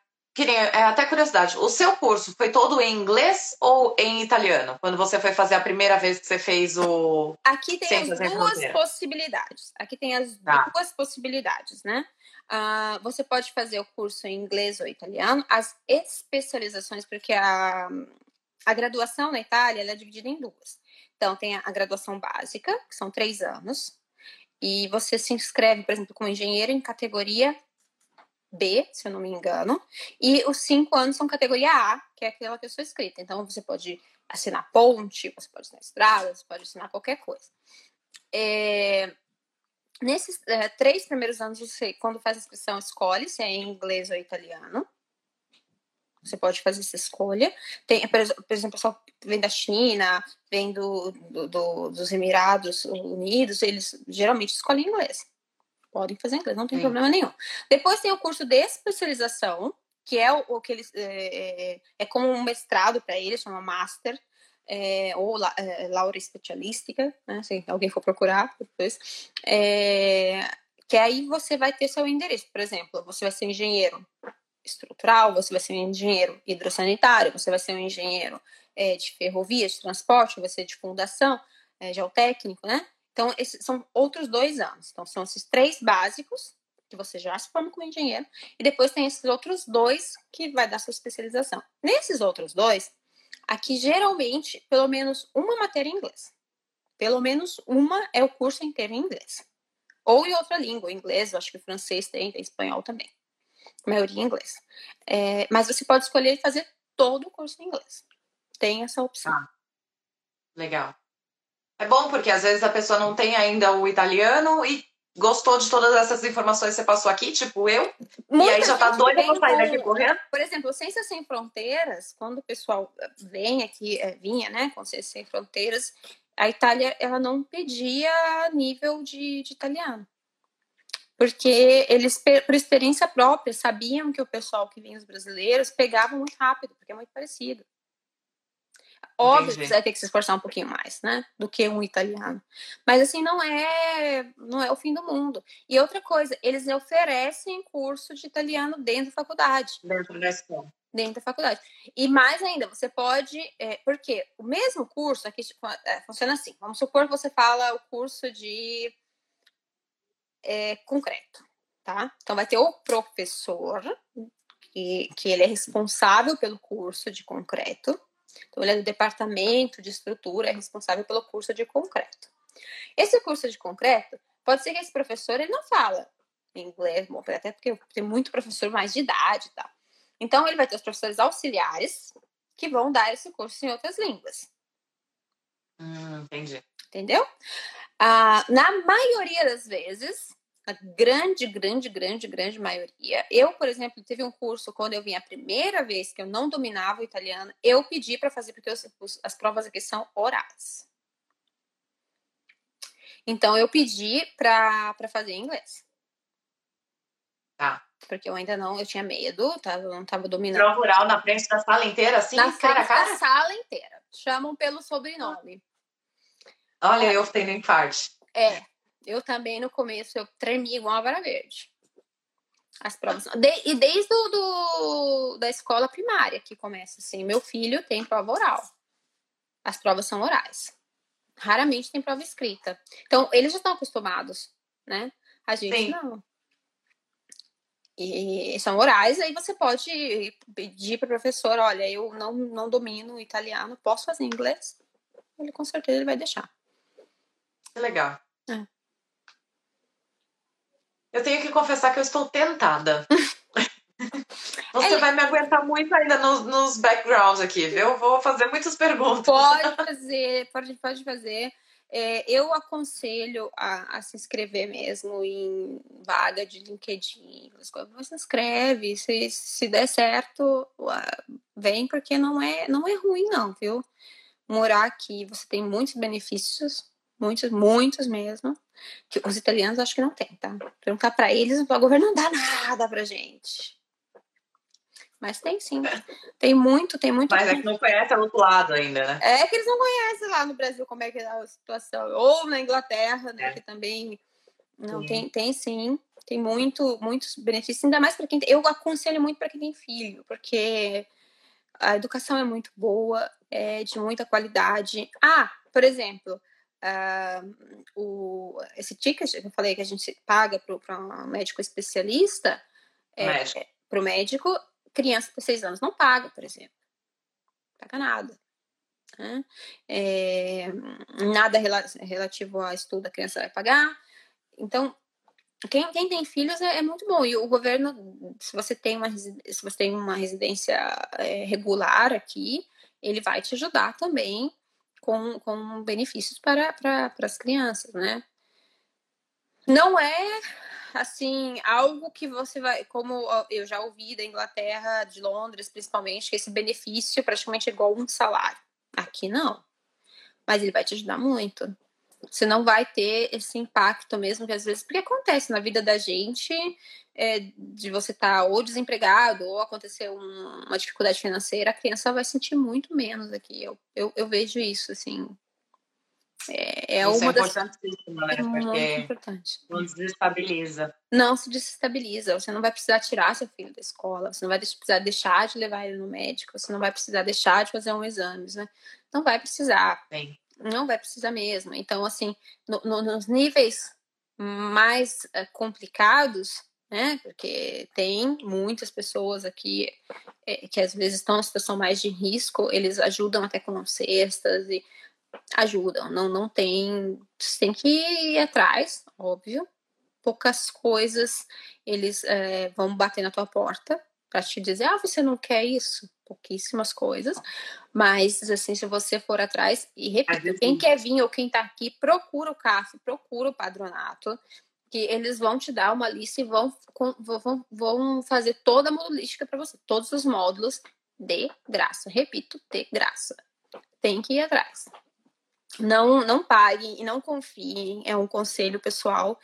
é até curiosidade, o seu curso foi todo em inglês ou em italiano? Quando você foi fazer a primeira vez que você fez o. Aqui tem Ciências as duas possibilidades. Aqui tem as tá. duas possibilidades, né? Uh, você pode fazer o curso em inglês ou italiano. As especializações, porque a, a graduação na Itália é dividida em duas. Então, tem a, a graduação básica, que são três anos, e você se inscreve, por exemplo, como engenheiro em categoria B, se eu não me engano, e os cinco anos são categoria A, que é aquela que eu sou inscrita. Então, você pode assinar ponte, você pode assinar estrada, você pode assinar qualquer coisa. É, nesses é, três primeiros anos, você, quando faz a inscrição, escolhe se é em inglês ou italiano. Você pode fazer essa escolha. Tem, por exemplo, o pessoal vem da China, vem do, do, do, dos Emirados Unidos, eles geralmente escolhem inglês podem fazer inglês, não tem Sim. problema nenhum. Depois tem o curso de especialização, que é o, o que eles é, é, é como um mestrado para eles, chama master. É, ou la, é, Laura Especialística, né, se alguém for procurar depois, é, que aí você vai ter seu endereço. Por exemplo, você vai ser engenheiro estrutural, você vai ser um engenheiro hidrossanitário, você vai ser um engenheiro é, de ferrovia, de transporte, vai ser de fundação, é, geotécnico, né? Então, esses são outros dois anos. Então, são esses três básicos, que você já se forma como engenheiro, e depois tem esses outros dois que vai dar sua especialização. Nesses outros dois, aqui geralmente, pelo menos uma matéria em inglês. Pelo menos uma é o curso inteiro em inglês. Ou em outra língua, inglês, eu acho que francês tem, tem espanhol também. A maioria em inglês. É, mas você pode escolher fazer todo o curso em inglês. Tem essa opção. Ah, legal. É bom porque às vezes a pessoa não tem ainda o italiano e gostou de todas essas informações que você passou aqui, tipo eu, Muita e aí já tá doida pra sair daqui correndo. Por exemplo, Ciências Sem Fronteiras, quando o pessoal vem aqui, é, vinha, né, com Ciências Sem Fronteiras, a Itália, ela não pedia nível de, de italiano. Porque eles, por experiência própria, sabiam que o pessoal que vinha, os brasileiros, pegavam muito rápido, porque é muito parecido. Óbvio Entendi. que você vai ter que se esforçar um pouquinho mais, né? Do que um italiano. Mas assim, não é, não é o fim do mundo. E outra coisa, eles oferecem curso de italiano dentro da faculdade. Dentro da escola. Dentro da faculdade. E mais ainda, você pode. É, porque o mesmo curso aqui tipo, é, funciona assim. Vamos supor que você fala o curso de é, concreto, tá? Então vai ter o professor que, que ele é responsável pelo curso de concreto. Então, ele é do departamento de estrutura, é responsável pelo curso de concreto. Esse curso de concreto, pode ser que esse professor ele não fala inglês, bom, até porque tem muito professor mais de idade e tal. Então, ele vai ter os professores auxiliares que vão dar esse curso em outras línguas. Hum, entendi. Entendeu? Ah, na maioria das vezes, a grande, grande, grande, grande maioria. Eu, por exemplo, teve um curso quando eu vim a primeira vez que eu não dominava o italiano, eu pedi para fazer, porque os, as provas aqui são orais. Então, eu pedi para fazer em inglês. Tá. Porque eu ainda não, eu tinha medo, tá? eu não estava dominando. Prova oral na frente da sala inteira, assim, na cara a cara? da sala inteira. Chamam pelo sobrenome. Olha, eu tenho infarte. É, eu também, no começo, eu tremi igual uma vara verde. As provas. De, e desde do, do, da escola primária que começa assim. Meu filho tem prova oral. As provas são orais. Raramente tem prova escrita. Então, eles já estão acostumados, né? A gente Sim. não. E são orais, aí você pode pedir para o professor, olha, eu não, não domino italiano, posso fazer inglês? Ele com certeza ele vai deixar. Legal. É. Eu tenho que confessar que eu estou tentada. [LAUGHS] Você é, vai me aguentar muito ainda nos, nos backgrounds aqui, viu? Eu vou fazer muitas perguntas. Pode [LAUGHS] fazer, pode, pode fazer. É, eu aconselho a, a, se inscrever mesmo em vaga de LinkedIn. Você inscreve, se, se der certo, vem, porque não é, não é ruim, não, viu? Morar aqui, você tem muitos benefícios, muitos, muitos mesmo que os italianos acho que não tem, tá? Perguntar para eles, o governo não dá nada pra gente. Mas tem sim. Tem muito, tem muito. Mas é que não conhece o outro lado ainda, né? É que eles não conhecem lá no Brasil como é que é a situação. Ou na Inglaterra, né? É. Que também. Não, sim. tem, tem sim. Tem muito, muitos benefícios, ainda mais para quem tem. Eu aconselho muito para quem tem filho, porque a educação é muito boa, é de muita qualidade. Ah, por exemplo, uh, o, esse ticket que eu falei que a gente paga para um médico especialista, é, para o médico, criança de seis anos não paga, por exemplo. Não paga nada. Né? É, nada relativo a estudo a criança vai pagar. Então, quem, quem tem filhos é, é, muito bom. E o governo, se você tem uma, se você tem uma residência é, regular aqui, ele vai te ajudar também com, com benefícios para, para, para as crianças, né? Não é assim algo que você vai, como eu já ouvi da Inglaterra, de Londres, principalmente, que esse benefício é praticamente igual um salário. Aqui não, mas ele vai te ajudar muito. Você não vai ter esse impacto mesmo que às vezes porque acontece na vida da gente é, de você estar tá ou desempregado ou acontecer um, uma dificuldade financeira, a criança vai sentir muito menos aqui. Eu, eu, eu vejo isso, assim. É, é isso uma é das... importantíssimo, né? É muito importante. Não desestabiliza. Não se desestabiliza. Você não vai precisar tirar seu filho da escola, você não vai precisar deixar de levar ele no médico, você não vai precisar deixar de fazer um exame, né? Não vai precisar. Sim. Não vai precisar mesmo. Então, assim, no, no, nos níveis mais uh, complicados, né? Porque tem muitas pessoas aqui é, que às vezes estão em situação mais de risco, eles ajudam até com cestas e ajudam. Não, não tem. Tem que ir atrás, óbvio. Poucas coisas eles é, vão bater na tua porta para te dizer, ah, você não quer isso? Pouquíssimas coisas. Mas, assim, se você for atrás, e repito, quem quer vir ou quem está aqui, procura o CAF, procura o padronato que eles vão te dar uma lista e vão, vão, vão fazer toda a modulística para você, todos os módulos de graça. Repito, de graça. Tem que ir atrás. Não, não paguem e não confiem, é um conselho pessoal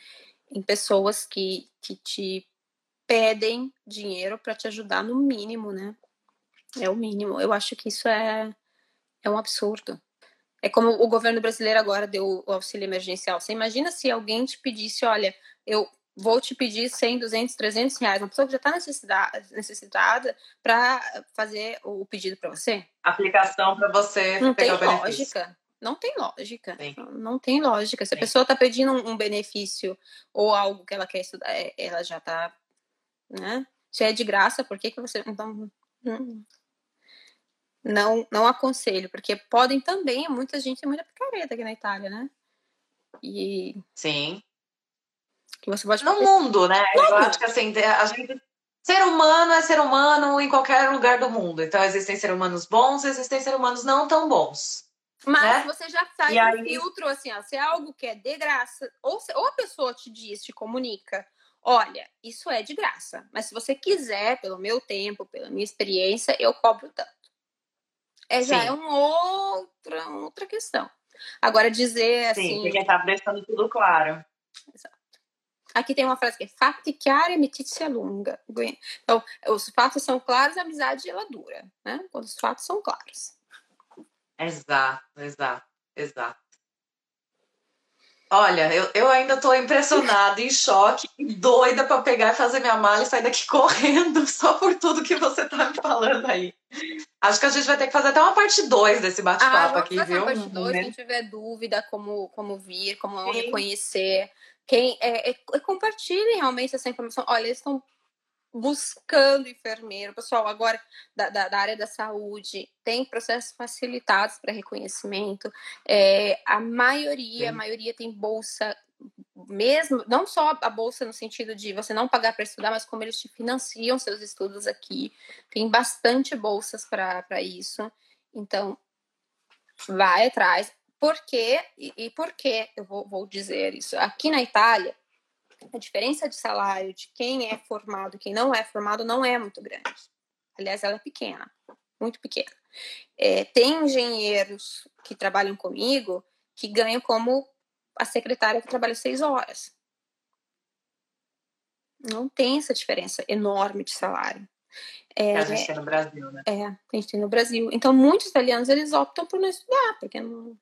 em pessoas que, que te pedem dinheiro para te ajudar no mínimo, né? É o mínimo. Eu acho que isso é, é um absurdo. É como o governo brasileiro agora deu o auxílio emergencial. Você imagina se alguém te pedisse, olha, eu vou te pedir 100, 200, 300 reais, uma pessoa que já está necessitada para fazer o pedido para você? Aplicação para você Não tem lógica. Não tem lógica. Sim. Não tem lógica. Se Sim. a pessoa está pedindo um benefício ou algo que ela quer estudar, é, ela já está, né? Se é de graça, por que, que você. Então, não, não aconselho, porque podem também, muita gente tem muita picareta aqui na Itália, né? E. Sim. Que você pode. No mundo, né? Eu acho que assim, a gente. Ser humano é ser humano em qualquer lugar do mundo. Então, existem seres humanos bons, existem seres humanos não tão bons. Mas né? você já faz um aí... filtro, assim, ó, se é algo que é de graça, ou, se, ou a pessoa te diz, te comunica, olha, isso é de graça, mas se você quiser, pelo meu tempo, pela minha experiência, eu cobro tanto. É, já é uma outra, outra questão. Agora, dizer assim. Sim, porque tá deixando tudo claro. Exato. Aqui tem uma frase que é fatti chiari, amicizia lunga. Então, os fatos são claros, a amizade ela dura, né? Quando os fatos são claros. Exato, exato, exato. Olha, eu, eu ainda estou impressionada, em choque, doida para pegar e fazer minha mala e sair daqui [LAUGHS] correndo só por tudo que você está me falando aí. Acho que a gente vai ter que fazer até uma parte 2 desse bate-papo ah, aqui, fazer viu? Uma parte 2, né? quem tiver dúvida como, como vir, como Sim. reconhecer, quem é, é, compartilhe realmente essa informação. Olha, eles estão buscando enfermeiro. Pessoal, agora da, da, da, área da saúde, tem processos facilitados para reconhecimento. É, a maioria, Sim. a maioria tem bolsa mesmo, não só a bolsa no sentido de você não pagar para estudar, mas como eles te financiam seus estudos aqui. Tem bastante bolsas para isso. Então, vai atrás. Por quê? E, e por que eu vou, vou dizer isso? Aqui na Itália, a diferença de salário de quem é formado e quem não é formado não é muito grande. Aliás, ela é pequena, muito pequena. É, tem engenheiros que trabalham comigo que ganham como a secretária que trabalha seis horas. Não tem essa diferença enorme de salário. É, a gente tem no Brasil, né? É, a gente tem no Brasil. Então, muitos italianos, eles optam por não estudar, porque não,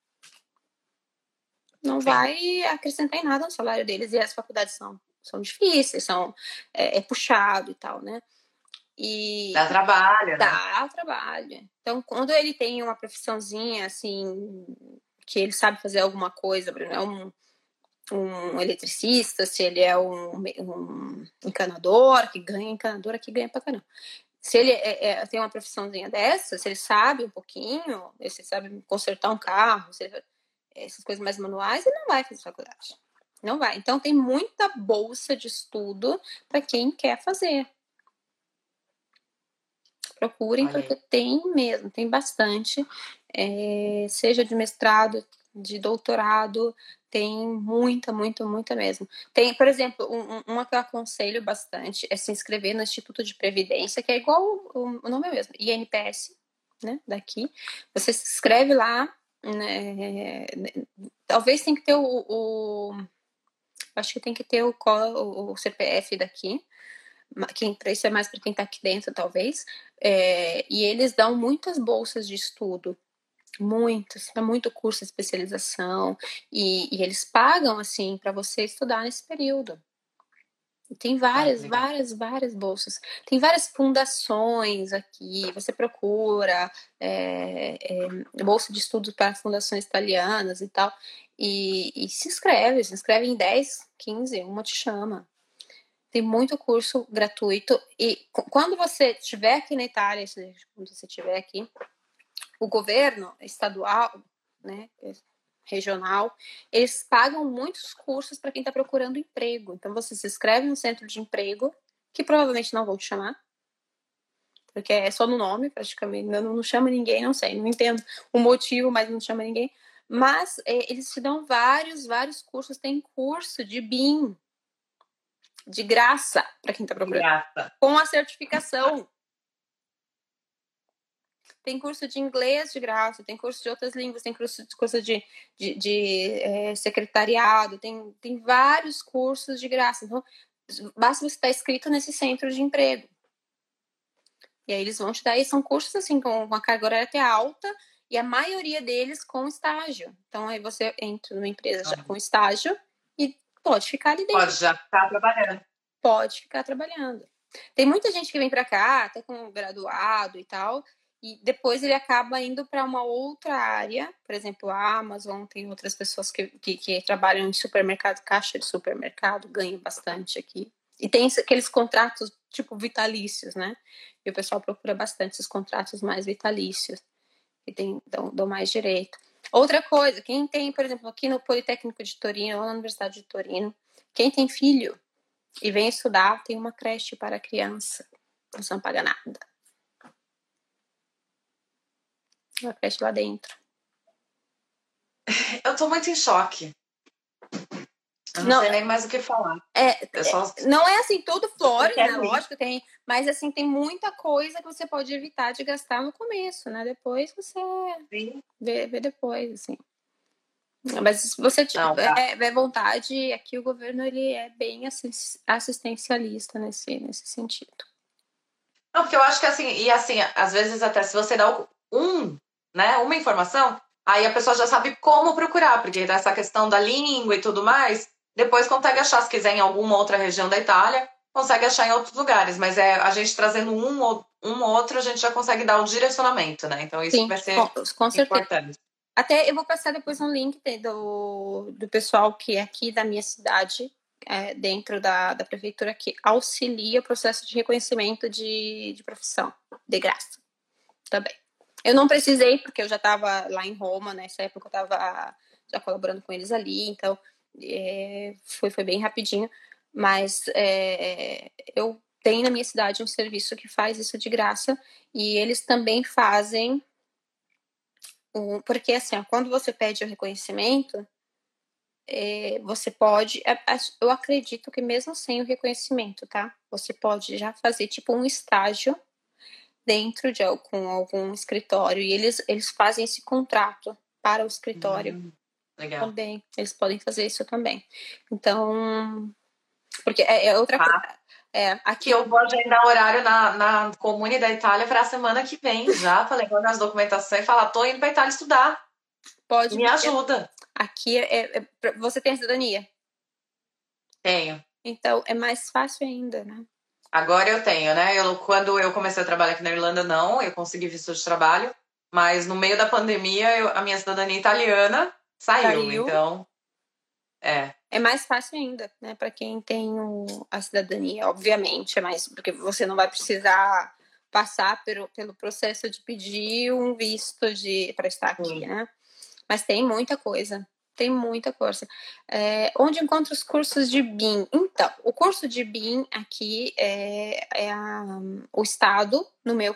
não vai acrescentar em nada no salário deles. E as faculdades são, são difíceis, são, é, é puxado e tal, né? E dá trabalho, né? Dá trabalho. Então, quando ele tem uma profissãozinha, assim, que ele sabe fazer alguma coisa, é um, um eletricista, se ele é um, um encanador, que ganha encanador, que ganha pra caramba. Se ele é, é, tem uma profissãozinha dessa, se ele sabe um pouquinho, se ele sabe consertar um carro, se ele, essas coisas mais manuais, ele não vai fazer faculdade. Não vai. Então, tem muita bolsa de estudo para quem quer fazer. Procurem, porque tem mesmo, tem bastante. É, seja de mestrado, de doutorado, tem muita, muita, muita mesmo. Tem, por exemplo, um, uma que eu aconselho bastante é se inscrever no Instituto de Previdência, que é igual o, o nome é mesmo, INPS, né, daqui. Você se inscreve lá, né, talvez tem que ter o, o acho que tem que ter o, o, CPF daqui, quem para isso é mais para quem está aqui dentro, talvez. É, e eles dão muitas bolsas de estudo, muitas, dá muito curso de especialização e, e eles pagam assim para você estudar nesse período. Tem várias, ah, várias, várias bolsas. Tem várias fundações aqui. Você procura é, é, bolsa de estudo para fundações italianas e tal. E, e, se inscreve, se inscreve em 10, 15, uma te chama. Tem muito curso gratuito. E quando você estiver aqui na Itália, quando você estiver aqui, o governo estadual, né, regional, eles pagam muitos cursos para quem está procurando emprego. Então você se inscreve no centro de emprego, que provavelmente não vão te chamar, porque é só no nome, praticamente. Não, não chama ninguém, não sei, não entendo o motivo, mas não chama ninguém. Mas é, eles te dão vários, vários cursos. Tem curso de BIM, de graça, para quem está procurando. Graça. Com a certificação. Tem curso de inglês de graça, tem curso de outras línguas, tem curso, curso de, de, de é, secretariado, tem, tem vários cursos de graça. Então, basta você estar inscrito nesse centro de emprego. E aí eles vão te dar, e são cursos assim, com uma carga horária até alta, e a maioria deles com estágio. Então aí você entra numa empresa já com estágio e pode ficar ali dentro. Pode já ficar trabalhando. Pode ficar trabalhando. Tem muita gente que vem para cá, até com graduado e tal, e depois ele acaba indo para uma outra área, por exemplo, a Amazon, tem outras pessoas que, que, que, trabalham em supermercado, caixa de supermercado, ganham bastante aqui. E tem aqueles contratos tipo vitalícios, né? E o pessoal procura bastante esses contratos mais vitalícios, que tem, dão, dão mais direito. Outra coisa, quem tem, por exemplo, aqui no Politécnico de Torino ou na Universidade de Torino, quem tem filho e vem estudar, tem uma creche para criança. Você não paga nada. Uma creche lá dentro. Eu tô muito em choque. Eu não, não, sei nem mais o que falar. É, é, não é assim tudo flores, né? Lógico, tem. Mas assim, tem muita coisa que você pode evitar de gastar no começo, né? Depois você vê, vê depois, assim. Mas se você tiver tá. vontade, aqui o governo ele é bem assistencialista nesse, nesse sentido. Não, porque eu acho que assim, e assim, às vezes até se você dá um, né, uma informação, aí a pessoa já sabe como procurar, porque essa questão da língua e tudo mais, depois consegue achar, se quiser, em alguma outra região da Itália, consegue achar em outros lugares. Mas é a gente trazendo um ou um outro, a gente já consegue dar o direcionamento, né? Então isso Sim, vai ser com, com importante. Até eu vou passar depois um link do, do pessoal que é aqui da minha cidade, é, dentro da, da prefeitura, que auxilia o processo de reconhecimento de, de profissão, de graça, também. Eu não precisei, porque eu já estava lá em Roma, nessa época eu estava já colaborando com eles ali, então é, foi, foi bem rapidinho, mas é, eu tenho na minha cidade um serviço que faz isso de graça e eles também fazem porque assim, ó, quando você pede o reconhecimento, é, você pode, é, eu acredito que mesmo sem o reconhecimento, tá? Você pode já fazer tipo um estágio dentro de com algum escritório e eles eles fazem esse contrato para o escritório. Hum. Legal. Também, eles podem fazer isso também. Então, porque é, é outra coisa. Ah, é, aqui eu vou agendar horário na, na Comune da Itália para a semana que vem já, falei nas documentações e falar, tô indo para Itália estudar. Pode. Me ajuda. Aqui é, é, você tem a cidadania? Tenho. Então é mais fácil ainda, né? Agora eu tenho, né? Eu, quando eu comecei a trabalhar aqui na Irlanda, não, eu consegui visto de trabalho, mas no meio da pandemia, eu, a minha cidadania italiana Saiu, Saiu. então. É. É mais fácil ainda, né? Para quem tem o, a cidadania, obviamente, é mais porque você não vai precisar passar pelo, pelo processo de pedir um visto de para estar aqui, né? Mas tem muita coisa tem muita coisa. É, onde encontro os cursos de BIM? Então, o curso de BIM aqui é, é a, o Estado, no meu,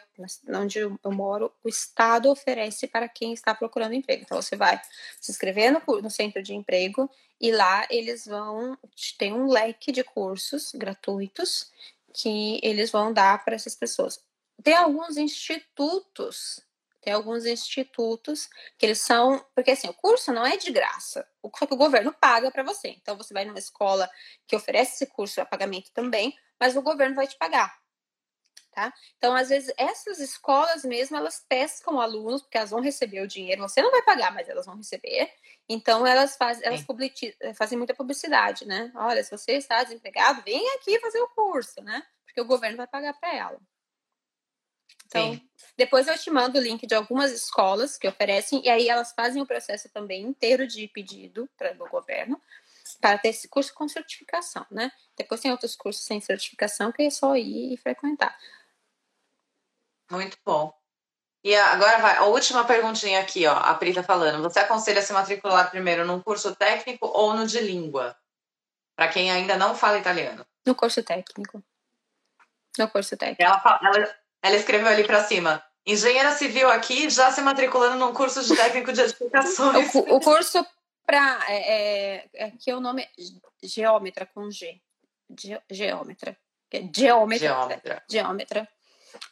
onde eu moro, o Estado oferece para quem está procurando emprego. Então, você vai se inscrever no, no centro de emprego e lá eles vão, tem um leque de cursos gratuitos que eles vão dar para essas pessoas. Tem alguns institutos tem alguns institutos que eles são. Porque assim, o curso não é de graça. O que o governo paga para você. Então você vai numa escola que oferece esse curso a pagamento também, mas o governo vai te pagar. Tá? Então, às vezes, essas escolas mesmo, elas pescam alunos, porque elas vão receber o dinheiro, você não vai pagar, mas elas vão receber. Então, elas, faz, elas fazem muita publicidade, né? Olha, se você está desempregado, vem aqui fazer o curso, né? Porque o governo vai pagar para ela. Então, Sim. depois eu te mando o link de algumas escolas que oferecem, e aí elas fazem o processo também inteiro de pedido para o governo, para ter esse curso com certificação, né? Depois tem outros cursos sem certificação que é só ir e frequentar. Muito bom. E agora vai, a última perguntinha aqui, ó. A Pri tá falando. Você aconselha se matricular primeiro num curso técnico ou no de língua? Para quem ainda não fala italiano. No curso técnico. No curso técnico. Ela, ela, ela escreveu ali para cima. Engenheira civil aqui já se matriculando num curso de técnico de edificações. o, o curso para é, é, é, que é o nome geômetra com G. Ge, geômetra. É geômetra. Geômetra. Geômetra.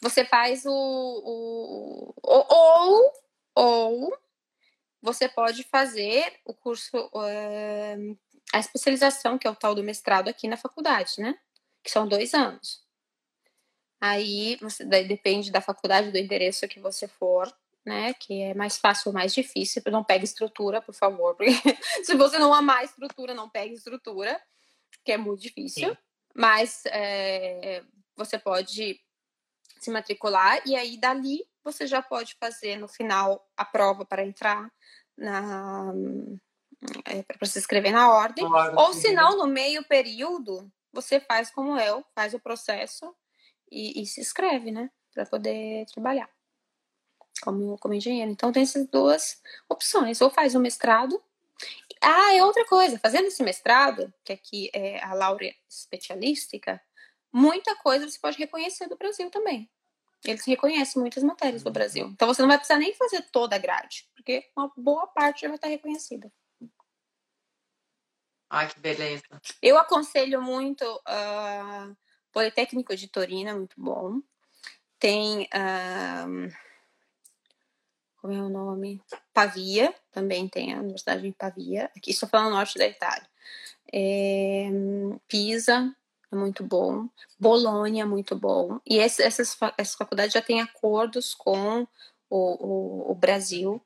Você faz o, o, o ou ou você pode fazer o curso uh, a especialização que é o tal do mestrado aqui na faculdade, né? Que são dois anos. Aí você, depende da faculdade, do endereço que você for, né? Que é mais fácil ou mais difícil. Não pegue estrutura, por favor. Porque [LAUGHS] se você não amar estrutura, não pegue estrutura, que é muito difícil. Sim. Mas é, você pode se matricular e aí dali você já pode fazer no final a prova para entrar na é, para se inscrever na ordem. Claro, ou se não, no meio período, você faz como eu, faz o processo e, e se inscreve, né? Para poder trabalhar como, como engenheiro. Então tem essas duas opções. Ou faz um mestrado. Ah, é outra coisa. Fazendo esse mestrado, que aqui é a laurea especialística, muita coisa você pode reconhecer do Brasil também. Eles reconhecem muitas matérias do Brasil. Então você não vai precisar nem fazer toda a grade, porque uma boa parte já vai estar reconhecida. Ai, que beleza. Eu aconselho muito uh, Politécnico de Torino, muito bom. Tem. Como é o nome? Pavia, também tem a Universidade em Pavia. Aqui estou falando norte da Itália. É, Pisa, é muito bom. Bolonha, muito bom. E essas, essas faculdades já têm acordos com o, o, o, Brasil.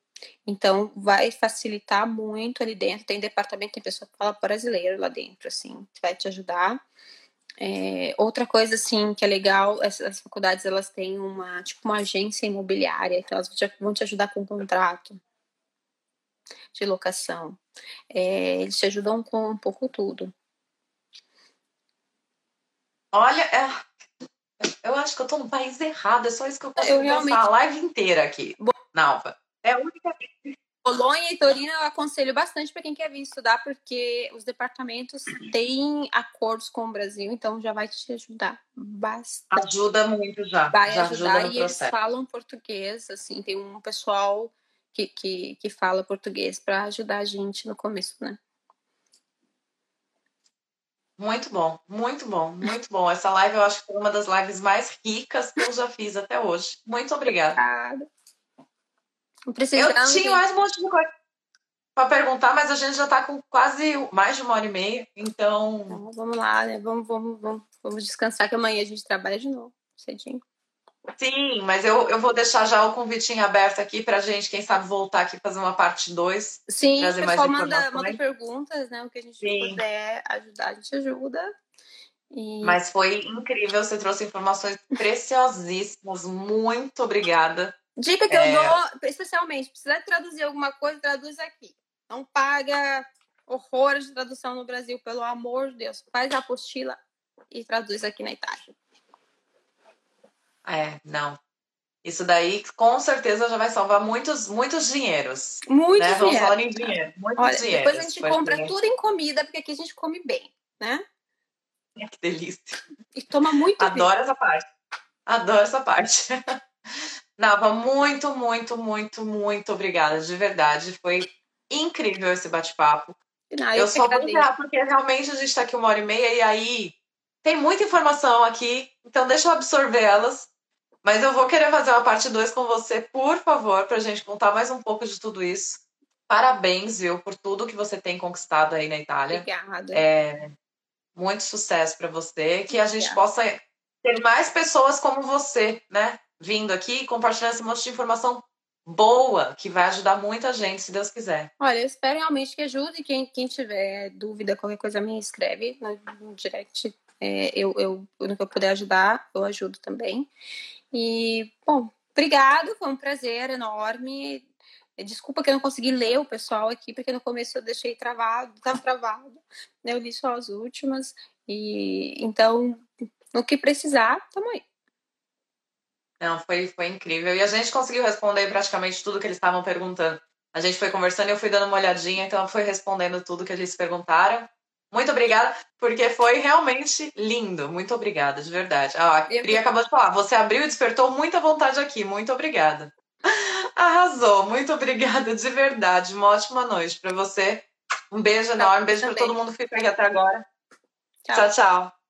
Então, vai facilitar muito ali dentro. Tem departamento, tem pessoa que fala brasileiro lá dentro, assim, que vai te ajudar. É, outra coisa, assim, que é legal, essas faculdades, elas têm uma, tipo, uma agência imobiliária, então elas vão te ajudar com o contrato de locação. É, eles te ajudam com um pouco tudo. Olha, é, eu acho que eu tô no país errado, é só isso que eu consigo eu realmente... a live inteira aqui, Nalva. É a única Bolonha e Torino eu aconselho bastante para quem quer vir estudar, porque os departamentos têm acordos com o Brasil, então já vai te ajudar bastante. Ajuda muito já. Vai já ajudar ajuda e eles falam português, assim, tem um pessoal que, que, que fala português para ajudar a gente no começo, né? Muito bom, muito bom, muito bom. Essa live eu acho que foi uma das lives mais ricas que eu já fiz até hoje. Muito obrigada. Obrigada. Eu tinha mais um monte de coisa para perguntar, mas a gente já está com quase mais de uma hora e meia, então. então vamos lá, né? Vamos, vamos, vamos, vamos descansar, que amanhã a gente trabalha de novo, cedinho. Sim, mas eu, eu vou deixar já o convitinho aberto aqui para gente, quem sabe, voltar aqui fazer uma parte 2. Sim, trazer o pessoal manda, manda perguntas, né? O que a gente Sim. puder ajudar, a gente ajuda. E... Mas foi incrível, você trouxe informações preciosíssimas. Muito obrigada. Dica que é... eu dou, especialmente, precisar traduzir alguma coisa, traduz aqui. Não paga horrores de tradução no Brasil, pelo amor de Deus. Faz a apostila e traduz aqui na Itália. É, não. Isso daí com certeza já vai salvar muitos, muitos dinheiros. Muitos né? Vamos falar em dinheiro. Muitos Olha, dinheiros. Depois a gente compra tudo em comida, porque aqui a gente come bem, né? [LAUGHS] Que delícia. E toma muito Adoro essa parte. Adoro essa parte. [LAUGHS] Nava, muito, muito, muito, muito obrigada, de verdade. Foi incrível esse bate-papo. eu, eu só vou entrar porque realmente a gente está aqui uma hora e meia e aí tem muita informação aqui, então deixa eu absorver elas. Mas eu vou querer fazer uma parte 2 com você, por favor, para a gente contar mais um pouco de tudo isso. Parabéns, viu, por tudo que você tem conquistado aí na Itália. Obrigada. É, muito sucesso para você, que a gente possa ter mais pessoas como você, né? Vindo aqui e compartilhando esse monte de informação boa, que vai ajudar muita gente, se Deus quiser. Olha, eu espero realmente que ajude. Quem, quem tiver dúvida, qualquer coisa, me escreve no, no direct. É, eu, eu, no que eu puder ajudar, eu ajudo também. E, bom, obrigado, foi um prazer enorme. Desculpa que eu não consegui ler o pessoal aqui, porque no começo eu deixei travado, [LAUGHS] estava travado. Né? Eu li só as últimas. E então, no que precisar, tamo aí. Não, foi, foi incrível. E a gente conseguiu responder praticamente tudo que eles estavam perguntando. A gente foi conversando e eu fui dando uma olhadinha, então foi respondendo tudo que eles perguntaram. Muito obrigada, porque foi realmente lindo. Muito obrigada, de verdade. Ah, a Pri acabou de falar, você abriu e despertou muita vontade aqui. Muito obrigada. [LAUGHS] Arrasou, muito obrigada, de verdade. Uma ótima noite para você. Um beijo enorme, um beijo para todo mundo que ficou aqui até agora. tchau. tchau. tchau.